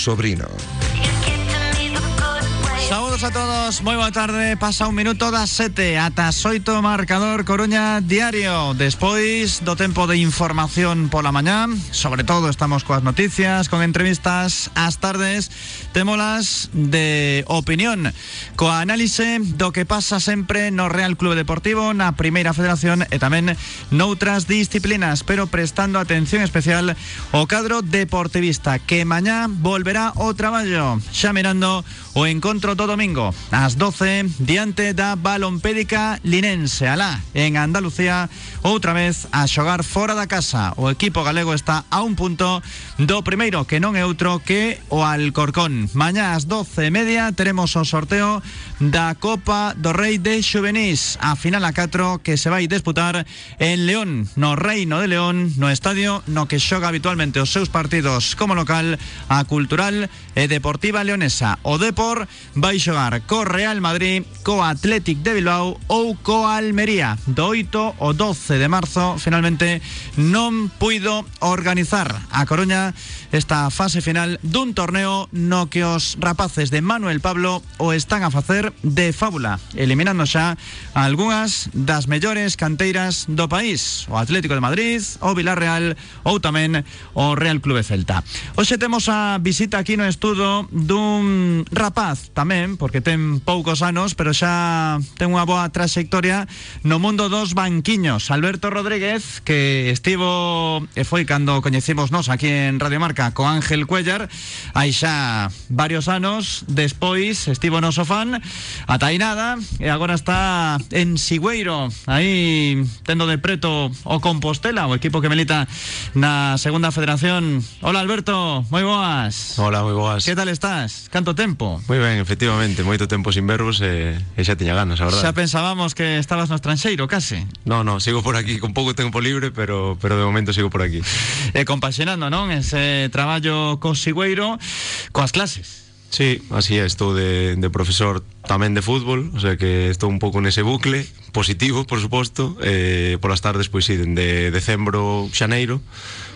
Sobrino. Saludos a todos, moi boa tarde Pasa un minuto das 7 ata 8 Marcador Coruña Diario. Despois do tempo de información pola mañá Sobre todo estamos coas noticias Con entrevistas ás tardes Témolas de opinión. Coa análise do que pasa sempre No Real Clube Deportivo Na Primeira Federación e tamén Noutras disciplinas. Pero prestando atención especial O cadro deportivista Que mañá volverá o traballo Xa mirando o encontro do domingo ás 12 diante da balompédica linense. Alá en Andalucía outra vez a xogar fora da casa. O equipo galego está a un punto do primeiro que non é outro que o Alcorcón. Mañá ás 12 e media teremos o sorteo da Copa do Rei de Xuvenís a final a 4 que se vai disputar en León no Reino de León no estadio no que xoga habitualmente os seus partidos como local a Cultural e Deportiva Leonesa. O Depor vai xogar co Real Madrid, co Athletic de Bilbao ou co Almería. Do 8 o 12 de marzo, finalmente, non puido organizar. A Coruña esta fase final dun torneo no que os rapaces de Manuel Pablo o están a facer de fábula, eliminando xa algunhas das mellores canteiras do país, o Atlético de Madrid, o Villarreal ou tamén o Real Clube Celta. Hoxe temos a visita aquí no estudo dun rapaz tamén, porque ten poucos anos, pero xa ten unha boa trayectoria no mundo dos banquiños. Alberto Rodríguez, que estivo e foi cando coñecimos aquí en Radio Marca co Ángel Cuellar, hai xa varios anos, despois estivo no Sofán, ata aí nada, e agora está en Sigüeiro, aí tendo de preto o Compostela, o equipo que milita na Segunda Federación. Hola Alberto, moi boas. Hola, moi boas. Que tal estás? Canto tempo? Moi ben, efectivamente, moito tempo sin verbos e, e xa tiña ganas, a verdade. Xa pensábamos que estabas no estranxeiro, case. No, no, sigo por aquí con pouco tempo libre, pero pero de momento sigo por aquí. E compaxinando, non? Ese traballo co Sigüeiro coas clases. Sí, así é, estou de, de profesor tamén de fútbol, o sea que estou un pouco nese bucle, positivo, por suposto, eh, polas tardes, pois sí, de decembro, xaneiro,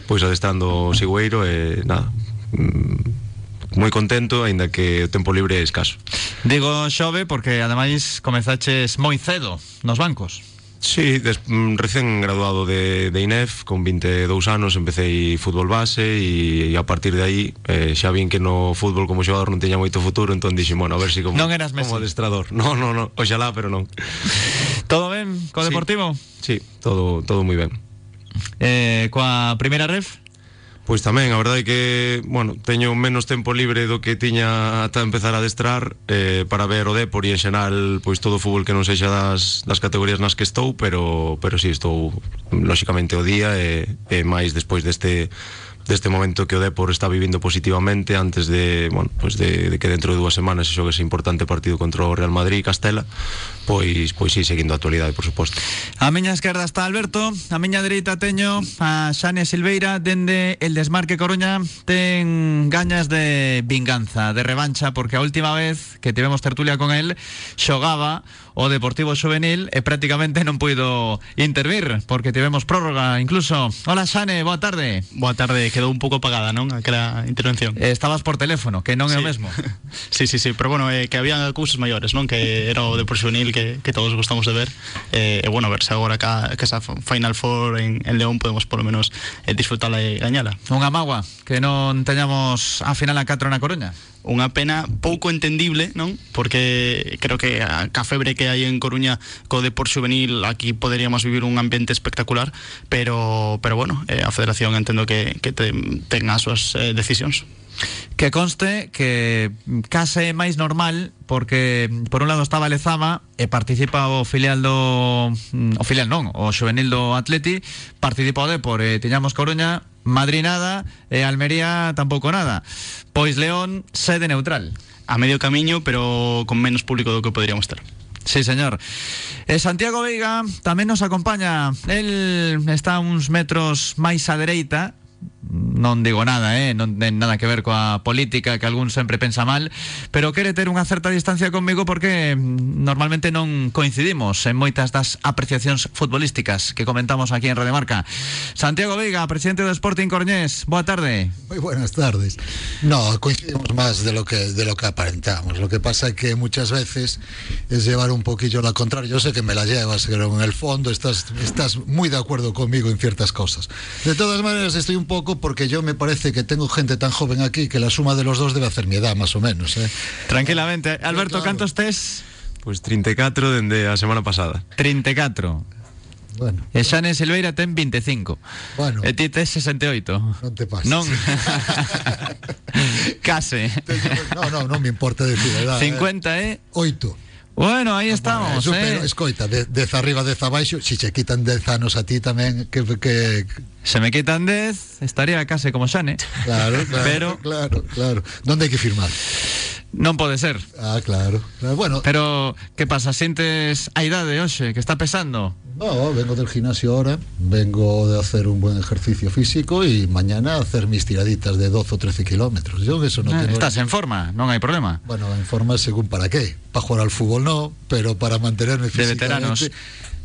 pois adestrando o Sigüeiro, e eh, nada, mm, moi contento, aínda que o tempo libre é escaso. Digo xove porque ademais comezaches moi cedo nos bancos. Sí, des, mm, recén graduado de, de INEF, con 22 anos empecé fútbol base e, e a partir de aí eh, xa vin que no fútbol como xogador non teña moito futuro, entón dixen, bueno, a ver si como, non eras Messi. como adestrador. No, no, no, oxalá, pero non. Todo ben co sí. Deportivo? Sí, todo, todo moi ben. Eh, coa primeira ref? Pois tamén, a verdade é que, bueno, teño menos tempo libre do que tiña ata empezar a destrar eh, para ver o Depor e en xeral pois todo o fútbol que non sexa das, das categorías nas que estou, pero pero si sí, estou lóxicamente o día e, e máis despois deste deste momento que o está vivindo positivamente antes de, bueno, pois de, de que dentro de dúas semanas se xogue ese importante partido contra Real Madrid e Castela, pois pois sí, seguindo a actualidade, por suposto. A miña esquerda está Alberto, a miña dereita teño a Xane Silveira dende el Desmarque Coruña ten gañas de vinganza, de revancha porque a última vez que tivemos tertulia con él xogaba o Deportivo Juvenil e prácticamente non puido intervir porque tivemos prórroga incluso. Hola Xane, boa tarde. Boa tarde, quedou un pouco apagada, non? Aquela intervención. Eh, Estabas por teléfono, que non é o Sí. mesmo. Sí, sí, sí, pero bueno, eh, que había cousas maiores, non? Que era o Depor Juvenil que, que todos gostamos de ver. Eh, e bueno, a ver se agora ca, que esa Final Four en, en León podemos polo menos eh, disfrutala e gañala. Unha magua que non teñamos a final a 4 na Coruña. Unha pena pouco entendible, non? Porque creo que a, ca febre que hai en Coruña co Depor Juvenil aquí poderíamos vivir un ambiente espectacular, pero pero bueno, eh, a Federación entendo que, que te, ten as súas. Que conste que case é máis normal porque por un lado estaba Lezama e participa o filial do o filial non, o juvenil do Atleti, participa o Depor e tiñamos Coruña, Madrid nada e Almería tampouco nada. Pois León sede neutral. A medio camiño, pero con menos público do que poderíamos ter. Sí, señor. E Santiago Veiga tamén nos acompaña. El está uns metros máis á dereita, non digo nada, eh, non nada que ver coa política que algún sempre pensa mal, pero quere ter unha certa distancia conmigo porque mm, normalmente non coincidimos en moitas das apreciacións futbolísticas que comentamos aquí en Radio Marca. Santiago Veiga, presidente do Sporting Coruñés, boa tarde. Muy buenas tardes. No, coincidimos más de lo que de lo que aparentamos. Lo que pasa que muchas veces es llevar un poquillo la contraria. Yo sé que me la llevas, pero en el fondo estás estás muy de acuerdo conmigo en ciertas cosas. De todas maneras, estoy un poco porque yo me parece que tengo gente tan joven aquí que la suma de los dos debe hacer mi edad, más o menos. ¿eh? Tranquilamente. Alberto, claro. cantos tes? Pois 34 dende a semana pasada. 34. Bueno, E Silveira ten 25. Bueno. E ti tes 68. non te pases. Non. Case. No, no, non me importa decir edad. 50 eh? Oito. Bueno, aí estamos, Eso, eh. pero, escoita, de, dez arriba, dez abaixo, si che quitan dez anos a ti tamén, que, que Se me quitan 10, estaría case como Xane. claro, claro, Pero- claro, claro. ¿Dónde hai que firmar? Non pode ser. Ah, claro. claro. Bueno, Pero, que pasa? Sintes a idade hoxe, que está pesando? No, vengo del gimnasio ahora, vengo de hacer un buen ejercicio físico y mañana hacer mis tiraditas de 12 o 13 kilómetros. Yo eso no Ah, tengo... Estás en forma, non hai problema. Bueno, en forma según para qué. Para jugar al fútbol no, pero para mantenerme De veteranos.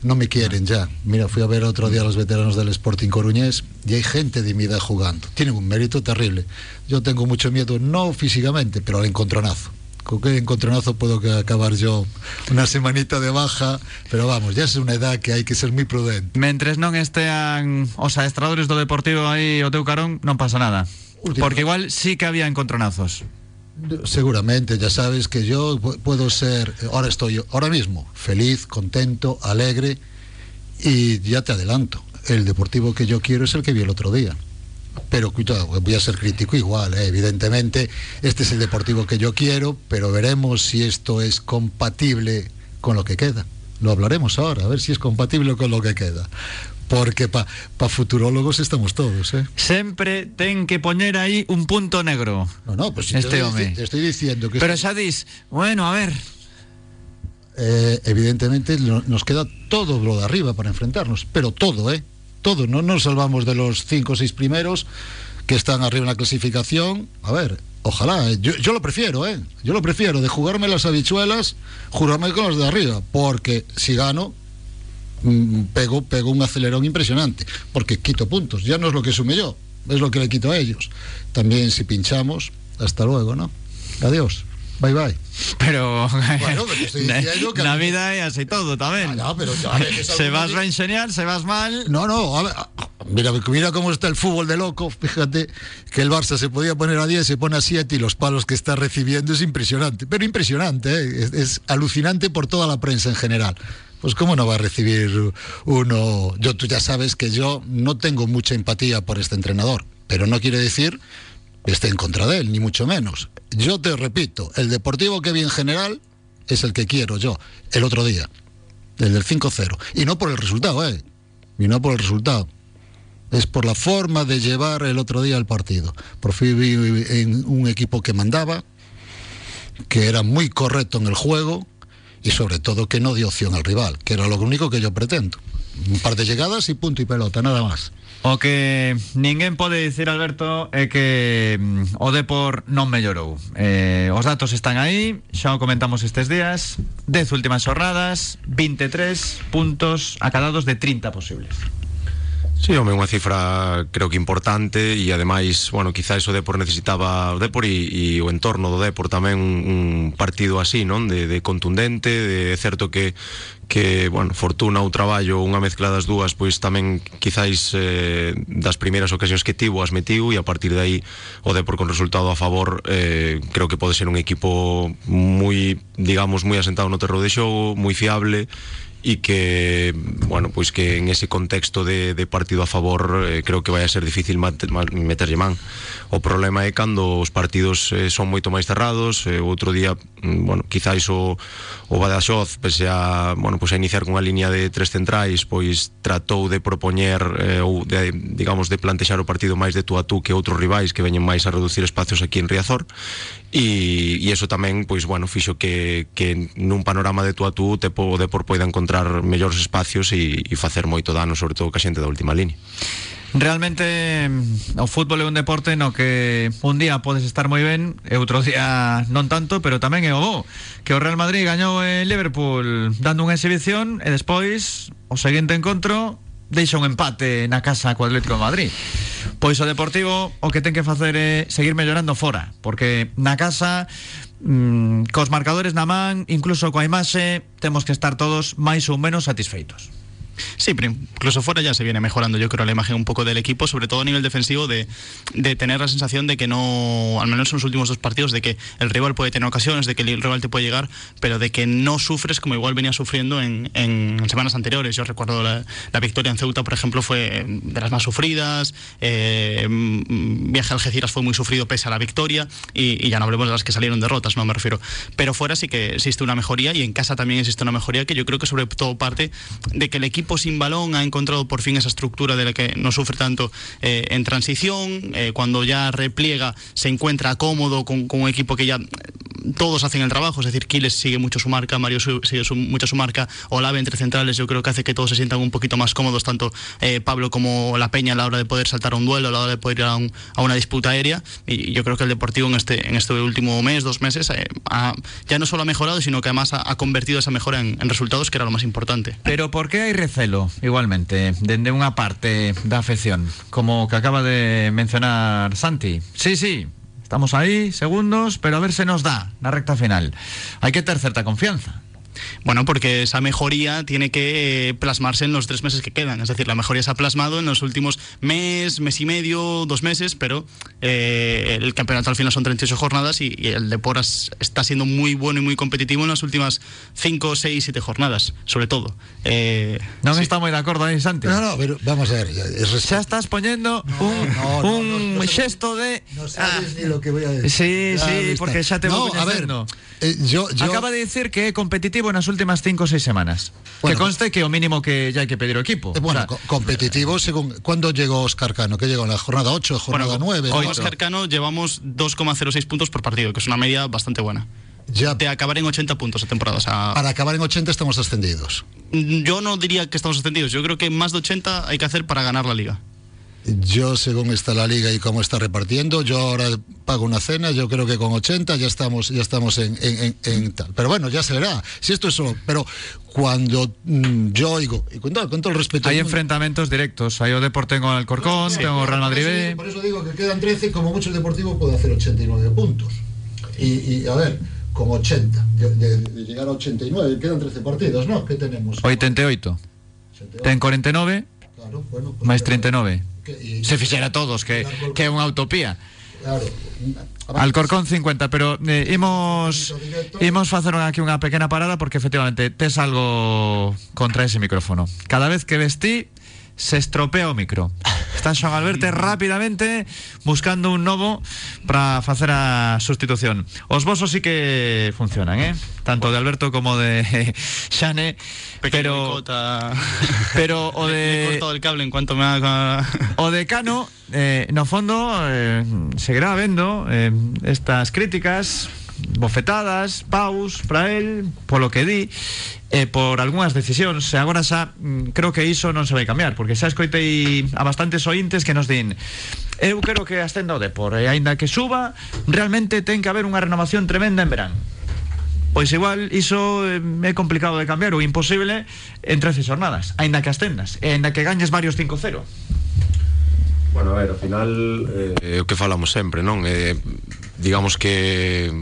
No me quieren ya. Mira, fui a ver otro día a los veteranos del Sporting Coruñés y hay gente de mi edad jugando. Tienen un mérito terrible. Yo tengo mucho miedo, no físicamente, pero al encontronazo. Con qué encontronazo puedo acabar yo una semanita de baja, pero vamos, ya es una edad que hay que ser muy prudente. Mentres non estean os adestradores do Deportivo aí o teu carón, non pasa nada. Última- Porque igual sí que había encontronazos. Seguramente, ya sabes que yo pu- puedo ser, ahora estoy, ahora mismo, feliz, contento, alegre y ya te adelanto, el deportivo que yo quiero es el que vi el otro día. Pero cuidado, voy a ser crítico igual, ¿eh? evidentemente, este es el deportivo que yo quiero, pero veremos si esto es compatible con lo que queda. Lo hablaremos ahora, a ver si es compatible con lo que queda. Porque para pa futurólogos estamos todos, ¿eh? Sempre ten que poñer aí un punto negro. No, no, pues si Este te, home. estoy, te estoy diciendo que... Pero xa dis, bueno, a ver, eh, evidentemente no- nos queda todo lo de arriba para enfrentarnos, pero todo, ¿eh? Todo, no nos salvamos de los cinco o seis primeros que están arriba en la clasificación. A ver, ojalá, eh, yo, yo lo prefiero, ¿eh? Yo lo prefiero, de jugarme las habichuelas, jugarme con los de arriba, porque si gano, mm, pego, pego un acelerón impresionante, porque quito puntos, ya no es lo que sume yo, es lo que le quito a ellos. También si pinchamos, hasta luego, ¿no? Adiós, bye bye. pero Bueno, pero te estoy diciendo que- na vida é así todo tamén. Ah, no, pero a ver, es se vas ben genial, se vas mal, No, no, a ver, a- mira, mira cómo está el fútbol de loco. Fíjate que el Barça se podía poner a 10, se pone a 7 y los palos que está recibiendo es impresionante. Pero impresionante, ¿eh? es, es alucinante por toda la prensa en general. Pues cómo no va a recibir uno... Yo, tú ya sabes que yo no tengo mucha empatía por este entrenador, pero no quiere decir que esté en contra de él, ni mucho menos. Yo te repito, el deportivo que vi en general es el que quiero yo, el otro día, el del 5-0. Y no por el resultado, ¿eh? Y no por el resultado. Es por la forma de llevar el otro día el partido. Por fin vi en un equipo que mandaba, que era muy correcto en el juego y sobre todo que no dio opción al rival, que era lo único que yo pretendo. Un par de llegadas y punto y pelota, nada más. O que ninguén pode dicir, Alberto, é que mm, o Depor non mellorou. Eh, os datos están aí, xa o comentamos estes días. 10 últimas jornadas, 23 puntos acadados de 30 posibles. Sí, home, unha cifra creo que importante e ademais, bueno, quizá o Depor necesitaba o Depor e, e o entorno do Depor tamén un, un partido así, non? De, de contundente, de, é certo que que, bueno, fortuna ou traballo, unha mezcla das dúas, pois tamén quizáis eh, das primeiras ocasións que tivo as metiu e a partir de aí o Depor con resultado a favor eh, creo que pode ser un equipo moi, digamos, moi asentado no terro de xogo, moi fiable e que, bueno, pois que en ese contexto de, partido a favor eh, creo que vai a ser difícil meterlle man. O problema é cando os partidos eh, son moito máis cerrados, eh, outro día, mm, bueno, quizáis o, o Badaxoz, pese a, bueno, pois a iniciar cunha liña de tres centrais, pois tratou de propoñer eh, ou de, digamos, de plantexar o partido máis de tú a tú que outros rivais que veñen máis a reducir espacios aquí en Riazor e, e eso tamén, pois, bueno, fixo que, que nun panorama de tú a tú te po, o Depor poida encontrar mellores espacios e, e facer moito dano, sobre todo que a xente da última línea. Realmente mm, o fútbol é un deporte no que un día podes estar moi ben e outro día non tanto, pero tamén é o que o Real Madrid gañou en Liverpool dando unha exhibición e despois o seguinte encontro deixa un empate na casa co de Madrid. Pois o Deportivo o que ten que facer é seguir mellorando fora, porque na casa mmm, cos marcadores na man, incluso coa imaxe, temos que estar todos máis ou menos satisfeitos. Sí, incluso fuera ya se viene mejorando, yo creo, la imagen un poco del equipo, sobre todo a nivel defensivo, de, de, tener la sensación de que no, al menos en los últimos dos partidos, de que el rival puede tener ocasiones, de que el rival te puede llegar, pero de que no sufres como igual venía sufriendo en, semanas anteriores. Yo recuerdo la, victoria en Ceuta, por ejemplo, fue de las más sufridas, eh, viaje a Algeciras fue muy sufrido pese a la victoria, y, y, ya no hablemos de las que salieron derrotas, no me refiero. Pero fuera sí que existe una mejoría, y en casa también existe una mejoría que yo creo que sobre todo parte de que el equipo sin balón ha encontrado por fin esa estructura de la que no sufre tanto eh, en transición, eh, cuando ya repliega se encuentra cómodo con, con, un equipo que ya todos hacen el trabajo, es decir, Quiles sigue mucho su marca, Mario su, sigue su, mucho su marca, Olave entre centrales yo creo que hace que todos se sientan un poquito más cómodos, tanto eh, Pablo como La Peña a la hora de poder saltar a un duelo, a la hora de poder ir a, un, a una disputa aérea y yo creo que el Deportivo en este, en este último mes, dos meses, eh, ha, ya no solo ha mejorado, sino que además ha, ha convertido esa mejora en, en, resultados que era lo más importante. Pero ¿por qué hay recelo, igualmente, desde una parte de afección, como que acaba de mencionar Santi? Sí, sí, Estamos ahí, segundos, pero a ver se nos da la recta final. Hay que tener cierta confianza. Bueno, porque esa mejoría tiene que plasmarse en los tres meses que quedan. Es decir, la mejoría se ha plasmado en los últimos mes, mes y medio, dos meses, pero eh, el campeonato al final son 38 jornadas y, y el Deportes está siendo muy bueno y muy competitivo en las últimas 5, 6, 7 jornadas, sobre todo. Eh, no sí. está muy de acuerdo ahí, Santi. No, no, pero vamos a ver. Es... Ya estás poniendo no, un, no, no, un gesto de... No sabes ah. ni lo que voy a decir. Sí, ya sí, porque ya te voy a ver, eh, yo, yo... Acaba de decir que es competitivo en las últimas 5 o 6 semanas. Bueno, que conste que o mínimo que ya hay que pedir equipo. Eh, bueno, o sea, co competitivo según... ¿Cuándo llegó Oscar Cano? ¿Qué llegó en la jornada 8, jornada bueno, 9? Hoy Oscar Cano llevamos 2,06 puntos por partido, que es una media bastante buena. Ya. De acabar en 80 puntos a temporada. O sea, Para acabar en 80 estamos ascendidos. yo no diría que estamos ascendidos. Yo creo que más de 80 hay que hacer para ganar la liga. Yo, según está la liga y cómo está repartiendo, yo ahora pago una cena, yo creo que con 80 ya estamos, ya estamos en, en, en, en tal. Pero bueno, ya se verá. Si esto es solo. Pero cuando mmm, yo oigo, y con todo, con todo el respeto. Hay enfrentamientos directos. Hay o Deporte con Alcorcón, Sí, tengo Real Madrid eso, por eso digo que quedan 13 y como mucho el Deportivo puede hacer 89 puntos. Y, y a ver, con 80, de, de- de llegar a 89, quedan 13 partidos, ¿no? ¿Qué tenemos? 88. 88, Ten 49 Claro, bueno, pues claro. 39. Que- Se fixera todos, que, que é unha utopía. Claro. Alcorcón 50, pero eh, imos imos facer aquí unha pequena parada porque efectivamente tes algo contra ese micrófono. Cada vez que vestí se estropea o micro. Está Xoan Alberto rápidamente buscando un novo para facer a sustitución. Os vosos sí que funcionan, eh? Tanto de Alberto como de Xane, Pequeño pero boicota. pero o de cortado el cable en cuanto me haga. O decano, eh, no fondo, eh, seguirá vendo eh, estas críticas bofetadas, paus para él, polo que di e por algunhas decisións e agora xa mm, creo que iso non se vai cambiar porque xa escoitei a bastantes ointes que nos din eu quero que ascenda o Depor e aínda que suba realmente ten que haber unha renovación tremenda en verán Pois igual iso eh, é complicado de cambiar ou imposible en 13 jornadas, aínda que ascendas, e aínda que gañes varios 5-0. Bueno, a ver, ao final eh, o que falamos sempre, non? Eh, digamos que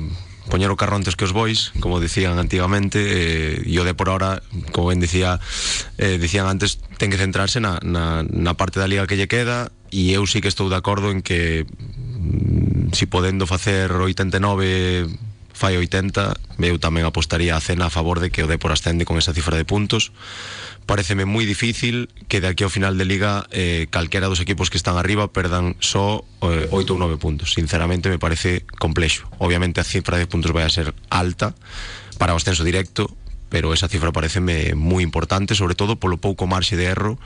poñer o carro antes que os bois, como dicían antigamente, eh, e o de por ahora, como ben dicía, eh, dicían antes, ten que centrarse na, na, na parte da liga que lle queda, e eu sí que estou de acordo en que mm, si podendo facer 89 fai 80, eu tamén apostaría a cena a favor de que o Depor ascende con esa cifra de puntos. Pareceme moi difícil que de aquí ao final de liga eh, calquera dos equipos que están arriba perdan só eh, 8 ou 9 puntos. Sinceramente me parece complexo. Obviamente a cifra de puntos vai a ser alta para o ascenso directo, pero esa cifra pareceme moi importante, sobre todo polo pouco marxe de erro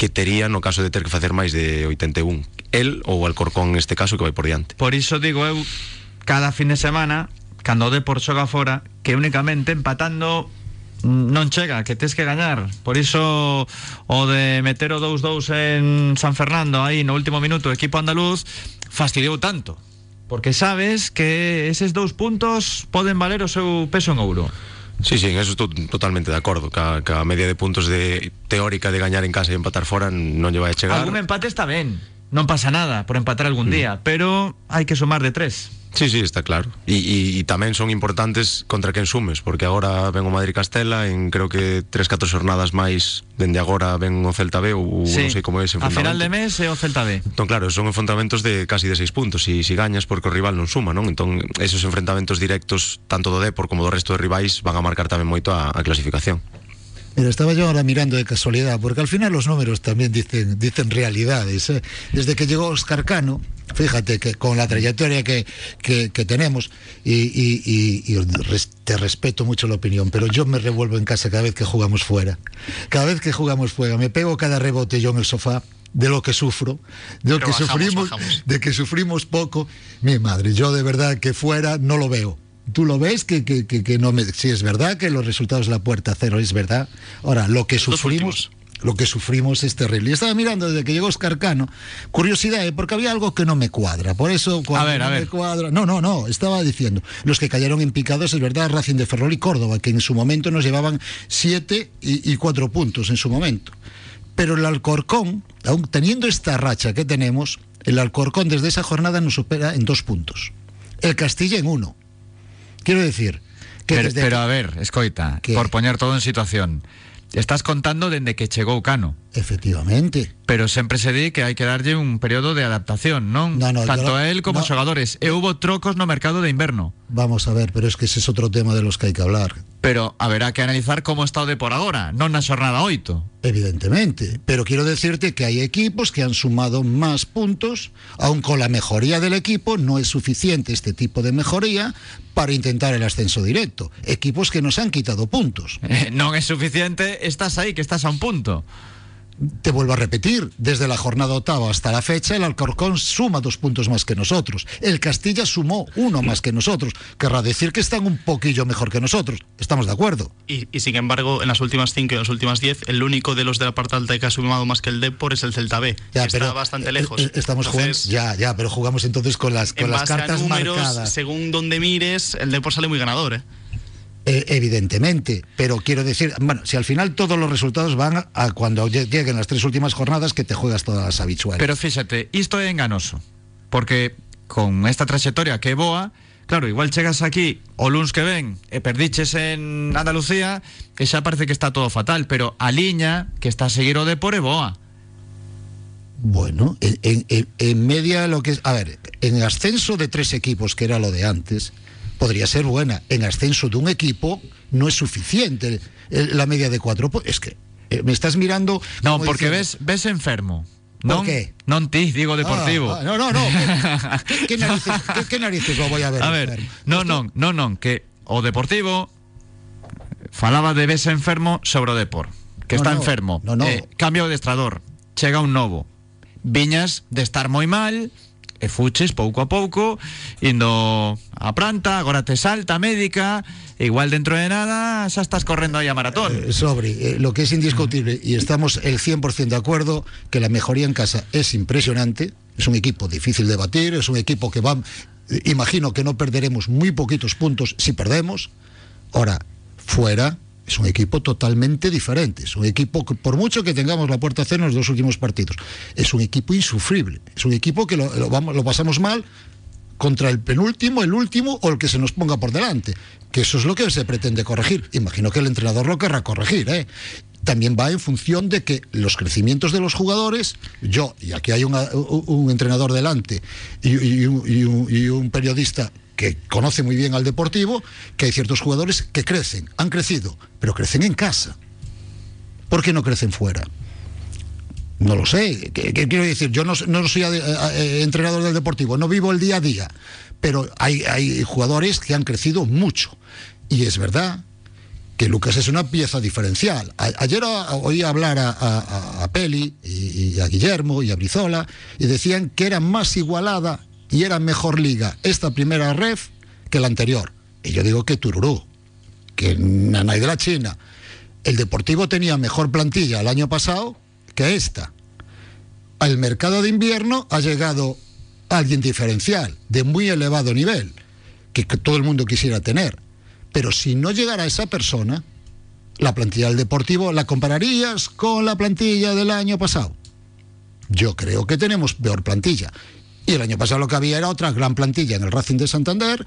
que tería no caso de ter que facer máis de 81. El ou Alcorcón neste caso que vai por diante. Por iso digo eu cada fin de semana cando o Depor xoga fora que únicamente empatando non chega, que tes que gañar. Por iso o de meter o 2-2 en San Fernando aí no último minuto o equipo andaluz fastidiou tanto. Porque sabes que eses dous puntos poden valer o seu peso en ouro. Sí, sí, en eso estou totalmente de acordo ca, ca media de puntos de teórica de gañar en casa e empatar fora non lle vai a chegar Algún empate está ben. Non pasa nada por empatar algún día, pero hai que sumar de tres. Sí, sí, está claro. E e tamén son importantes contra quen sumes, porque agora ven o Madrid Castela en creo que 3-4 xornadas máis dende agora ven o Celta B ou sí. non sei como é ese A final de mes é o Celta B. Entón claro, son enfrontamentos de casi de 6 puntos e si, gañas porque o rival non suma, non? Entón esos enfrontamentos directos tanto do Depor como do resto de rivais van a marcar tamén moito a, a clasificación. Mira, estaba yo ahora mirando de casualidad, porque al final los números también dicen, dicen realidades. ¿eh? Desde que llegó Oscar Cano, fíjate que con la trayectoria que, que, que tenemos, y, y- y- y res- te respeto mucho la opinión, pero yo me revuelvo en casa cada vez que jugamos fuera. Cada vez que jugamos fuera, me pego cada rebote yo en el sofá de lo que sufro, de lo Pero que bajamos, sufrimos, bajamos. de que sufrimos poco. Mi madre, yo de verdad que fuera no lo veo. Tú lo ves que, que, que, que no me. Si es verdad que los resultados de la puerta cero es verdad. Ahora, lo que sufrimos. Lo que sufrimos es terrible. Y estaba mirando desde que llegó Oscar Cano, curiosidad, ¿eh? porque había algo que no me cuadra. Por eso, cuando A ver, no a me ver. cuadra. No, no, no. Estaba diciendo. Los que cayeron en picados, es verdad, Racing de Ferrol y Córdoba, que en su momento nos llevaban siete y, y cuatro puntos en su momento. Pero el Alcorcón, aún teniendo esta racha que tenemos, el Alcorcón desde esa jornada nos supera en dos puntos. El Castilla en uno. Quiero decir que Pero, desde a ver, escoita, ¿Qué? por poñer todo en situación. Estás contando dende que chegou Cano. efectivamente. Pero sempre se di que hai que darlle un período de adaptación, non? No, no, Tanto no- a él como no. aos xogadores. E hubo trocos no mercado de inverno. Vamos a ver, pero es que ese es otro tema de los que hay que hablar. Pero haberá que analizar como está o de por agora, non na xornada 8. Evidentemente, pero quiero decirte que hay equipos que han sumado más puntos, aun con la mejoría del equipo no es suficiente este tipo de mejoría para intentar el ascenso directo. Equipos que nos han quitado puntos. Eh, non é suficiente, estás aí, que estás a un punto. Te vuelvo a repetir, desde la jornada octava hasta la fecha, el Alcorcón suma dos puntos más que nosotros. El Castilla sumó uno más que nosotros. Querrá decir que están un poquillo mejor que nosotros. Estamos de acuerdo. Y, y sin embargo, en las últimas cinco y en las últimas diez, el único de los de la parte alta que ha sumado más que el Depor es el Celta B. Ya, que está bastante eh, lejos. eh, Estamos Entonces, jugando. Ya, ya, pero jugamos entonces con las, con en las base cartas a números, marcadas. según donde mires, el Depor sale muy ganador, ¿eh? Eh, evidentemente, pero quiero decir, bueno, si al final todos los resultados van a, cuando lle- lleguen las tres últimas jornadas que te juegas todas las habituales. Pero fíxate, isto é enganoso. Porque con esta trayectoria que é boa, claro, igual chegas aquí o luns que ven e perdiches en Andalucía e xa parece que está todo fatal, pero a liña que está a seguir o Depor é boa. Bueno, en, en- en- en media lo que es, a ver, en ascenso de tres equipos, que era lo de antes, podría ser buena. En ascenso de un equipo no es suficiente la media de cuatro. po- Es que eh, me estás mirando. No, porque diciendo- ves ves enfermo. ¿Por Non, qué? non ti, digo deportivo. Ah, ah, no, no, no. ¿Qué, qué narices, qué- qué narices lo voy a ver? A ver, enfermo? non, Esto- non, non, non, que o Deportivo falaba de ves enfermo sobre o Depor, que No, está no, enfermo. no, no. Eh, cambio de estrador, chega un novo. Viñas de estar moi mal, e fuches pouco a pouco, indo a planta, agora te salta médica, igual dentro de nada xa estás correndo aí a maratón. Eh, Sobri, eh, lo que es indiscutible, y estamos el 100% de acuerdo, que la mejoría en casa es impresionante, es un equipo difícil de batir, es un equipo que va, eh, imagino que no perderemos muy poquitos puntos si perdemos. Ahora, fuera es un equipo totalmente diferente, es un equipo que por mucho que tengamos la puerta cero en los dos últimos partidos, es un equipo insufrible, es un equipo que lo, pasamos mal contra el penúltimo, el último o el que se nos ponga por delante. Que eso es lo que se pretende corregir. Imagino que el entrenador lo querrá corregir, ¿eh? También va en función de que los crecimientos de los jugadores, yo, y aquí hay un, entrenador delante y un periodista que conoce muy bien al deportivo, que hay ciertos jugadores que crecen, han crecido, pero crecen en casa. ¿Por qué no crecen fuera? No lo sé. ¿Qué, qué quiero decir? Yo no, no soy eh, eh, entrenador del deportivo, no vivo el día a día, pero hay, hay jugadores que han crecido mucho. Y es verdad que Lucas es una pieza diferencial. Ayer a- oí hablar a, a- a Peli y a Guillermo y a Brizola y decían que era más igualada y era mejor liga esta primera ref que la anterior. Y yo digo que Tururú, que Nanay de la China, el Deportivo tenía mejor plantilla el año pasado que esta. Al mercado de invierno ha llegado alguien diferencial, de muy elevado nivel, que, que todo el mundo quisiera tener. Pero si no llegara esa persona, la plantilla del Deportivo la compararías con la plantilla del año pasado. Yo creo que tenemos peor plantilla. Y el año pasado lo que había era otra gran plantilla en el Racing de Santander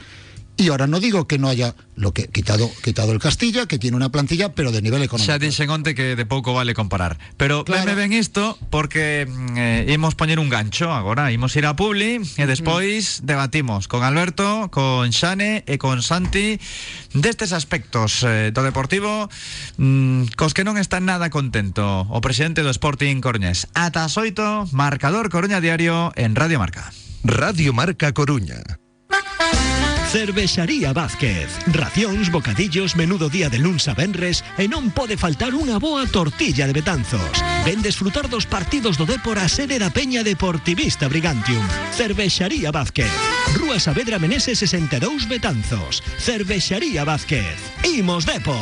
y ahora no digo que no haya lo que quitado quitado el Castilla, que tiene una plantilla pero de nivel económico. Xa dixen onte que de pouco vale comparar. Pero Claro. claro. ben isto porque mm, eh, imos poñer un gancho agora, imos ir a Publi e despois debatimos con Alberto, con Xane e con Santi destes aspectos eh, do Deportivo mm, cos que non está nada contento o presidente do Sporting Coruñés. Ata as oito, marcador Coruña Diario en Radio Marca. Radio Marca Coruña. Cervexaría Vázquez. Racións, bocadillos, menudo día de luns a venres e non pode faltar unha boa tortilla de Betanzos. Ven desfrutar dos partidos do Depor a Peña Deportivista Brigantium. Cervexaría Vázquez. Rúa Saavedra Menese 62 Betanzos. Cervexaría Vázquez. Imos Depor.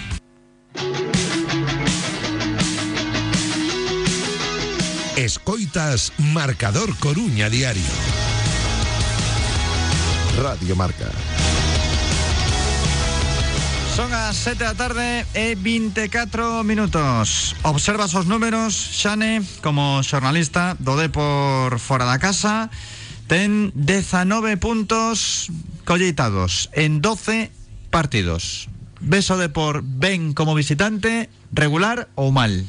Escoitas Marcador Coruña Diario. Radio Marca. Son as 7 da tarde e 24 minutos. Observas os números, Xane, como xornalista do Depor fora da casa, ten 19 puntos colleitados en 12 partidos. Ves o Depor ben como visitante, regular ou mal?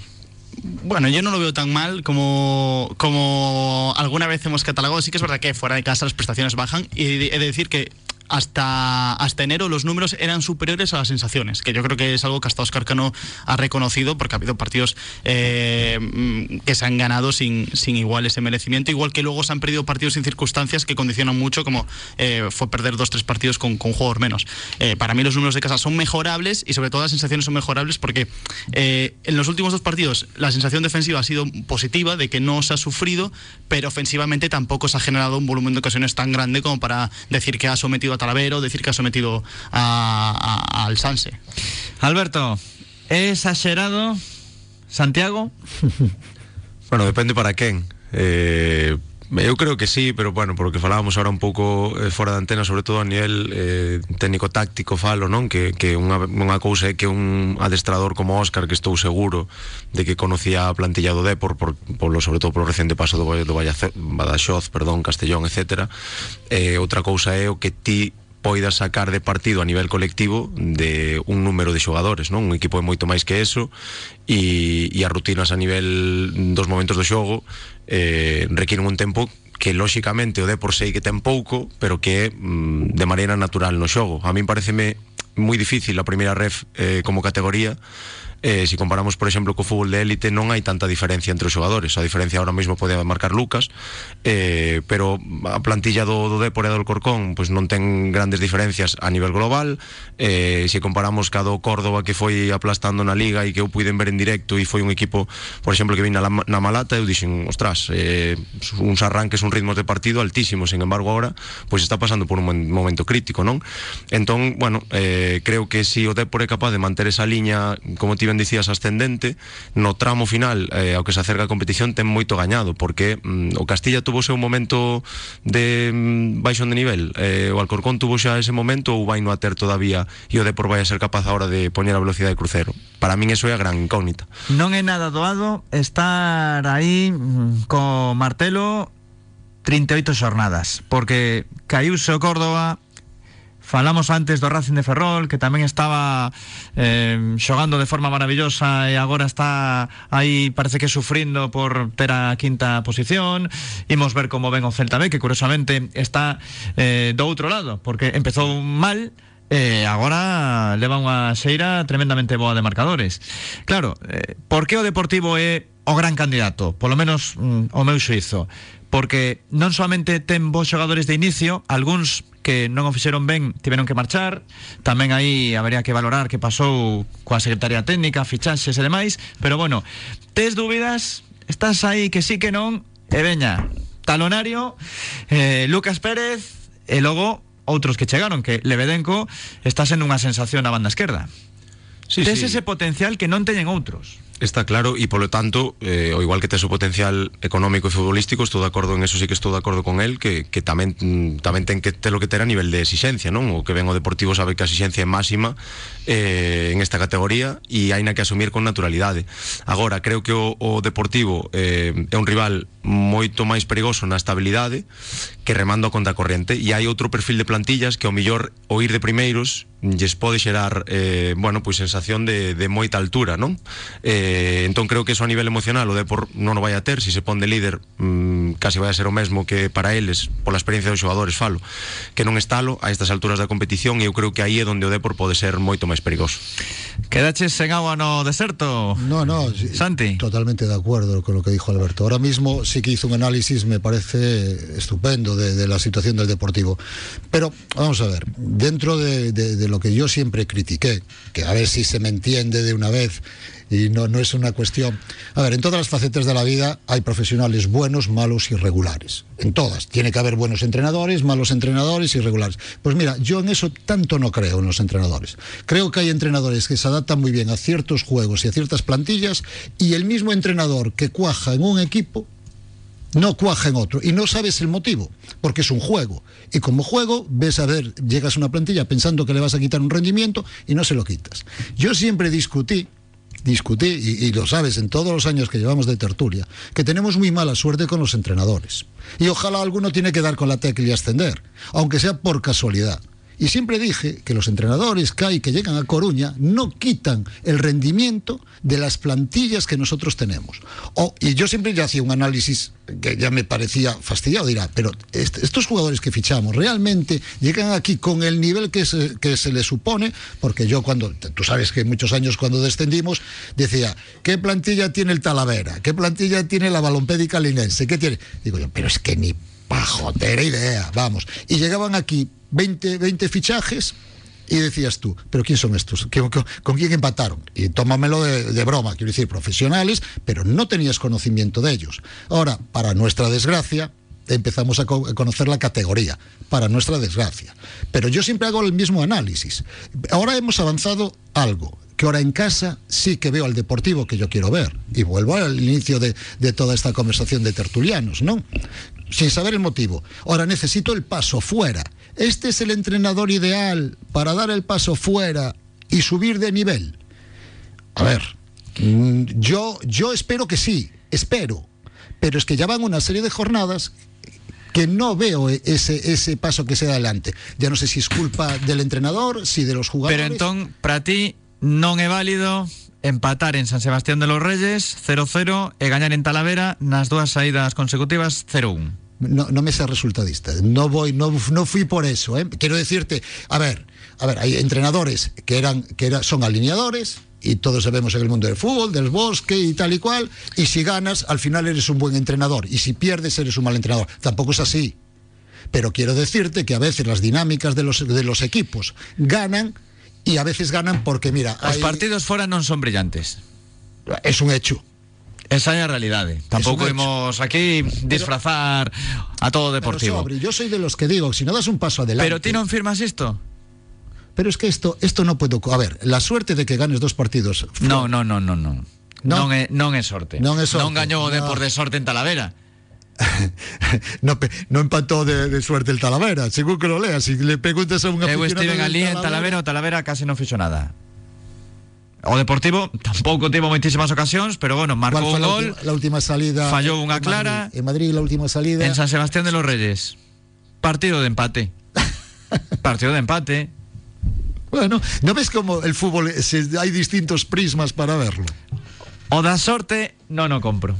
Bueno, yo no lo veo tan mal como, como alguna vez hemos catalogado. Sí que es verdad que fuera de casa las prestaciones bajan y he de decir que hasta, hasta enero los números eran superiores a las sensaciones, que yo creo que es algo que hasta Oscar Cano ha reconocido porque ha habido partidos eh, mm, que se han ganado sin, sin igual ese merecimiento, igual que luego se han perdido partidos sin circunstancias que condicionan mucho, como eh, fue perder dos, tres partidos con, con jugadores menos. Eh, para mí los números de casa son mejorables y sobre todo las sensaciones son mejorables porque eh, en los últimos dos partidos la sensación defensiva ha sido positiva, de que no se ha sufrido, pero ofensivamente tampoco se ha generado un volumen de ocasiones tan grande como para decir que ha sometido a Talavero, decir que ha sometido a- a- al Sanse. Alberto, é exagerado Santiago? Bueno, depende para quen. Eh, Eu creo que sí, pero bueno, porque falábamos ahora un pouco eh, fora da antena, sobre todo a nivel eh, técnico-táctico falo, non? Que, que unha, unha cousa é que un adestrador como Óscar, que estou seguro de que conocía a plantilla do Depor, por, por, sobre todo polo recente paso do, do Vallace, Badaxoz, perdón, Castellón, etc. Eh, outra cousa é o que ti poida sacar de partido a nivel colectivo de un número de xogadores, non? Un equipo é moito máis que eso e, e as rutinas a nivel dos momentos do xogo eh, requiren un tempo que lóxicamente o Depor sei que ten pouco, pero que mm, de maneira natural no xogo. A min pareceme moi difícil a primeira ref eh, como categoría eh, si comparamos, por exemplo, co fútbol de élite non hai tanta diferencia entre os xogadores. A diferencia ahora mesmo pode marcar Lucas eh, pero a plantilla do, do Depor e do Alcorcón pois non ten grandes diferencias a nivel global. Eh, se comparamos ca do Córdoba que foi aplastando na Liga e que eu puiden ver en directo e foi un equipo, por exemplo, que vin na, na Malata eu dixen, ostras eh, uns arranques, un ritmo de partido altísimos sin embargo ahora, pois está pasando por un momento crítico, non? Entón, bueno, eh, creo que si o Depor é capaz de manter esa liña como ti ben dicías ascendente, no tramo final eh, ao que se acerca a competición ten moito gañado porque mm, o Castilla tuvo seu momento de mm, baixón de nivel, eh, o Alcorcón tuvo xa ese momento ou vai no ter todavía e o Depor vai a ser capaz ahora de poñer a velocidade de crucero. Para min eso é a gran incógnita. Non é nada doado estar aí mm, co martelo 38 xornadas, porque caiu o Córdoba Falamos antes do Racing de Ferrol, que tamén estaba eh, xogando de forma maravillosa e agora está aí, parece que sufrindo por ter a quinta posición. Imos ver como ven o Celta B, que curiosamente está eh, do outro lado, porque empezou mal, eh, agora leva unha xeira tremendamente boa de marcadores. Claro, eh, por que o Deportivo é o gran candidato? Polo menos mm, o meu xuizo. Porque non solamente ten bons xogadores de inicio, algúns que non o fixeron ben tiveron que marchar. Tamén aí habería que valorar que pasou coa Secretaría Técnica fichaxes e demais. Pero bueno, tes dúbidas estás aí que sí que non e veña, talonario eh, Lucas Pérez e logo outros que chegaron que Lebedenco está sendo unha sensación na banda esquerda. Sí, tes sí. ese potencial que non teñen outros está claro e polo tanto, eh, o igual que tes o potencial económico e futbolístico, estou de acordo en eso, sí que estou de acordo con el, que, que tamén tamén ten que ter o que ter a nivel de exixencia, non? O que ven o Deportivo sabe que a exixencia é máxima eh, en esta categoría e hai na que asumir con naturalidade. Agora, creo que o, o Deportivo eh, é un rival moito máis perigoso na estabilidade que remando a conta corriente e hai outro perfil de plantillas que ao millor o ir de primeiros lles pode xerar eh, bueno, pois sensación de, de moita altura, non? Eh, entón creo que eso a nivel emocional o Depor non o vai a ter, se se pon de líder mm, casi vai a ser o mesmo que para eles pola experiencia dos xogadores falo, que non estalo a estas alturas da competición e eu creo que aí é onde o Depor pode ser moito máis perigoso. Quedaches sen agua no deserto No, no, Santi totalmente de acuerdo con lo que dijo Alberto. Ahora mismo sí que hizo un análisis, me parece estupendo, de, de la situación del Deportivo. Pero vamos a ver, dentro de, de- de lo que yo siempre critiqué, que a ver si se me entiende de una vez y no, no es una cuestión. A ver, en todas las facetas de la vida hay profesionales buenos, malos y regulares. En todas. Tiene que haber buenos entrenadores, malos entrenadores y regulares. Pues mira, yo en eso tanto no creo en los entrenadores. Creo que hay entrenadores que se adaptan muy bien a ciertos juegos y a ciertas plantillas y el mismo entrenador que cuaja en un equipo no cuaja en otro y no sabes el motivo, porque es un juego. Y como juego, ves a ver, llegas a una plantilla pensando que le vas a quitar un rendimiento y no se lo quitas. Yo siempre discutí, discutí, y, lo sabes en todos los años que llevamos de tertulia, que tenemos muy mala suerte con los entrenadores. Y ojalá alguno tiene que dar con la tecla y ascender, aunque sea por casualidad. Y siempre dije que los entrenadores que hay que llegan a Coruña no quitan el rendimiento de las plantillas que nosotros tenemos. O, y yo siempre ya hacía un análisis que ya me parecía fastidiado, dirá, pero est estos jugadores que fichamos realmente llegan aquí con el nivel que se, que se les supone, porque yo cuando, tú sabes que muchos años cuando descendimos, decía, ¿qué plantilla tiene el Talavera? ¿Qué plantilla tiene la Balompédica Linense? ¿Qué tiene? Digo yo, pero es que ni pajotera idea, vamos. Y llegaban aquí 20, 20 fichajes y decías tú, pero ¿quién son estos? ¿Con, quién empataron? Y tómamelo de, de, broma, quiero decir, profesionales, pero no tenías conocimiento de ellos. Ahora, para nuestra desgracia, empezamos a, co a conocer la categoría, para nuestra desgracia. Pero yo siempre hago el mismo análisis. Ahora hemos avanzado algo, que ahora en casa sí que veo al deportivo que yo quiero ver. Y vuelvo al inicio de toda esta conversación de tertulianos, ¿no? Sin saber el motivo. Ahora necesito el paso fuera. Este es el entrenador ideal para dar el paso fuera y subir de nivel. A ver, mm, yo, yo espero que sí, espero. Pero es que ya van una serie de jornadas que no veo ese, ese paso que se da adelante. Ya no sé si es culpa del entrenador, si de los jugadores. Pero entón, para ti, non é válido empatar en San Sebastián de los Reyes 0-0 e gañar en Talavera nas dúas saídas consecutivas 0-1. No, no me seas resultadista. No voy, no, no fui por eso. ¿eh? Quiero decirte, a ver, a ver, hay entrenadores que eran, que era, son alineadores. Y todos sabemos en el mundo del fútbol, del bosque y tal y cual. Y si ganas, al final eres un buen entrenador. Y si pierdes, eres un mal entrenador. Tampoco es así. Pero quiero decirte que a veces las dinámicas de los, de los equipos ganan y a veces ganan porque, mira, Os hay- partidos fora non son brillantes. es un hecho. Esa é a realidade. Tampouco un hecho. imos aquí disfrazar a todo Pero, deportivo. Sobri, yo soy de los que digo, si no das un paso adelante. Pero ti non firmas isto? Pero es que esto, esto no ocurrir. A ver, la suerte de que ganes dos partidos. No, no, no, no, no. No. Non é, non é sorte. Non é sorte. Non gañou o No. Depor de sorte en Talavera. no, no empató de, de suerte el Talavera. Según que lo leas, si le preguntas a un Eu aficionado estive del ali en Talavera, o Talavera casi non fixo nada. O Deportivo tampouco tivo moitísimas ocasións, pero bueno, ¿Cuál marcou fue un la, gol última, la última salida? una Madrid? clara. En Madrid, la última salida. en San Sebastián de los Reyes. Partido de empate. Partido de empate. Bueno, ¿no ves cómo el fútbol se- hay distintos prismas para verlo? O da sorte, non o compro.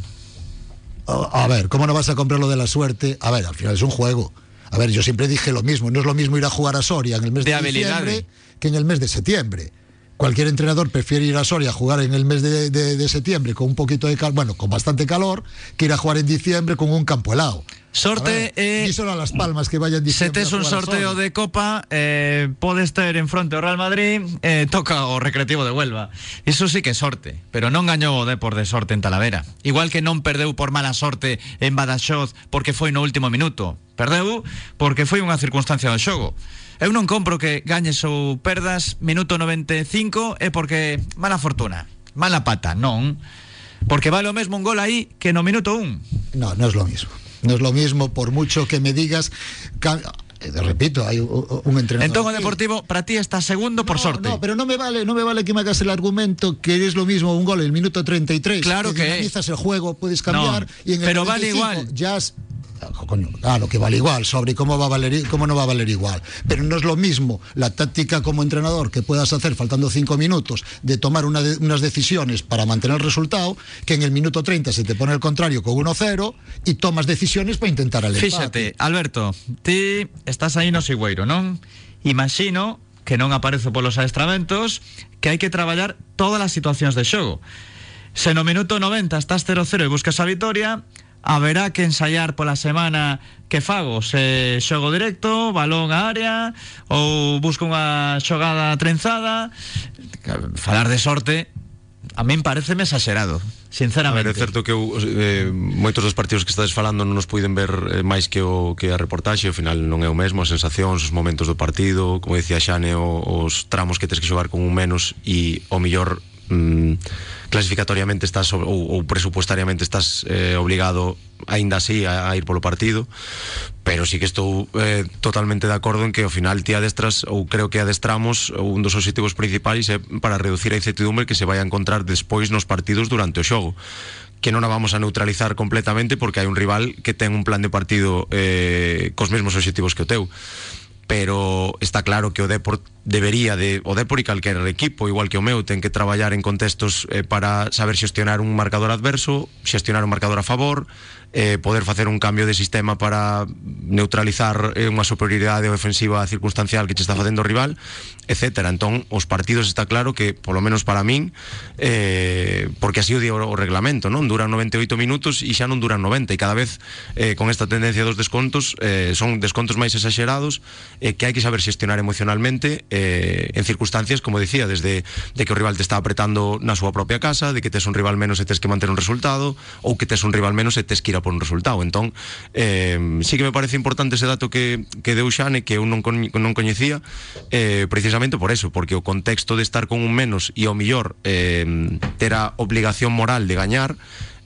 A, a ver, ¿cómo no vas a comprar lo de la suerte? A ver, al final es un juego. A ver, yo siempre dije lo mismo. No es lo mismo ir a jugar a Soria en el mes de, De diciembre que en el mes de septiembre. Cualquier entrenador prefiere ir a Soria a jugar en el mes de, de- de septiembre con un poquito de calor, bueno, con bastante calor, que ir a jugar en diciembre con un campo helado. Sorte ver, é díselo a las palmas que vayan Se diciembre. tes un sorteo de Copa eh, Podes ter en fronte o Real Madrid eh, Toca o Recreativo de Huelva Iso sí que sorte Pero non gañou o Depor de sorte en Talavera Igual que non perdeu por mala sorte En Badaxoz Porque foi no último minuto Perdeu porque foi unha circunstancia do xogo Eu non compro que gañes ou perdas Minuto 95 É porque mala fortuna Mala pata, non Porque vale o mesmo un gol aí Que no minuto 1 No, no es lo mismo. No es lo mismo, por mucho que me digas. eh, Repito, hay un entrenador. Entón o aquí. Deportivo Para ti está segundo por No, sorte No, pero no me vale, no me vale que me hagas el argumento que es lo mismo un gol en el minuto 33. Claro que es. dinamizas el juego, puedes cambiar. No, y en el pero vale 95 igual. Ya has- coño, que vale igual, sobre cómo va a valer, cómo no va a valer igual. Pero no es lo mismo la táctica como entrenador que puedas hacer faltando cinco minutos de tomar unas decisiones para mantener el resultado, que en el minuto 30 se te pone el contrario con 1-0 y tomas decisiones para intentar el Fíxate, empate. Alberto, ti estás aí no Sigüeiro, non? Imagino que non aparezo polos adestramentos que hai que traballar todas as situacións de xogo. Se no minuto 90 estás 0-0 e buscas a vitoria, haberá que ensaiar pola semana que fago, se xogo directo, balón a área ou busco unha xogada trenzada. Falar de sorte a min pareceme exagerado sinceramente. A ver, é certo que eu, eh, moitos dos partidos que estades falando non nos puiden ver eh, máis que o que a reportaxe, ao final non é o mesmo, as sensacións, os momentos do partido, como dicía Xane, o, os tramos que tens que xogar con un menos e o millor mm, clasificatoriamente estás ou presupuestariamente estás eh, obligado aínda así a, a ir polo partido pero sí que estou eh, totalmente de acordo en que ao final ti adestras ou creo que adestramos un dos objetivos principais é para reducir a incertidumbre que se vai a encontrar despois nos partidos durante o xogo que non a vamos a neutralizar completamente porque hai un rival que ten un plan de partido eh, cos mesmos objetivos que o pero está claro que o debería de o Depor e calquer equipo, igual que o meu, que traballar en contextos eh, para saber xestionar un marcador adverso, xestionar un marcador a favor, eh, poder facer un cambio de sistema para neutralizar eh, unha superioridade ofensiva circunstancial que che está facendo o rival, etcétera. Entón, os partidos está claro que, polo menos para min, eh, porque así o di o, reglamento, non? Duran 98 minutos e xa non duran 90 e cada vez eh, con esta tendencia dos descontos eh, son descontos máis exagerados eh, que hai que saber xestionar emocionalmente eh, en circunstancias, como dicía, desde de que o rival te está apretando na súa propia casa, de que tes un rival menos e tes que manter un resultado, ou que tes un rival menos e tes que ir a por un resultado. Entón, eh, sí que me parece importante ese dato que, que deu Xane, que eu non, coñ, non coñecía, eh, precisamente por eso, porque o contexto de estar con un menos e ao millor eh, ter a obligación moral de gañar,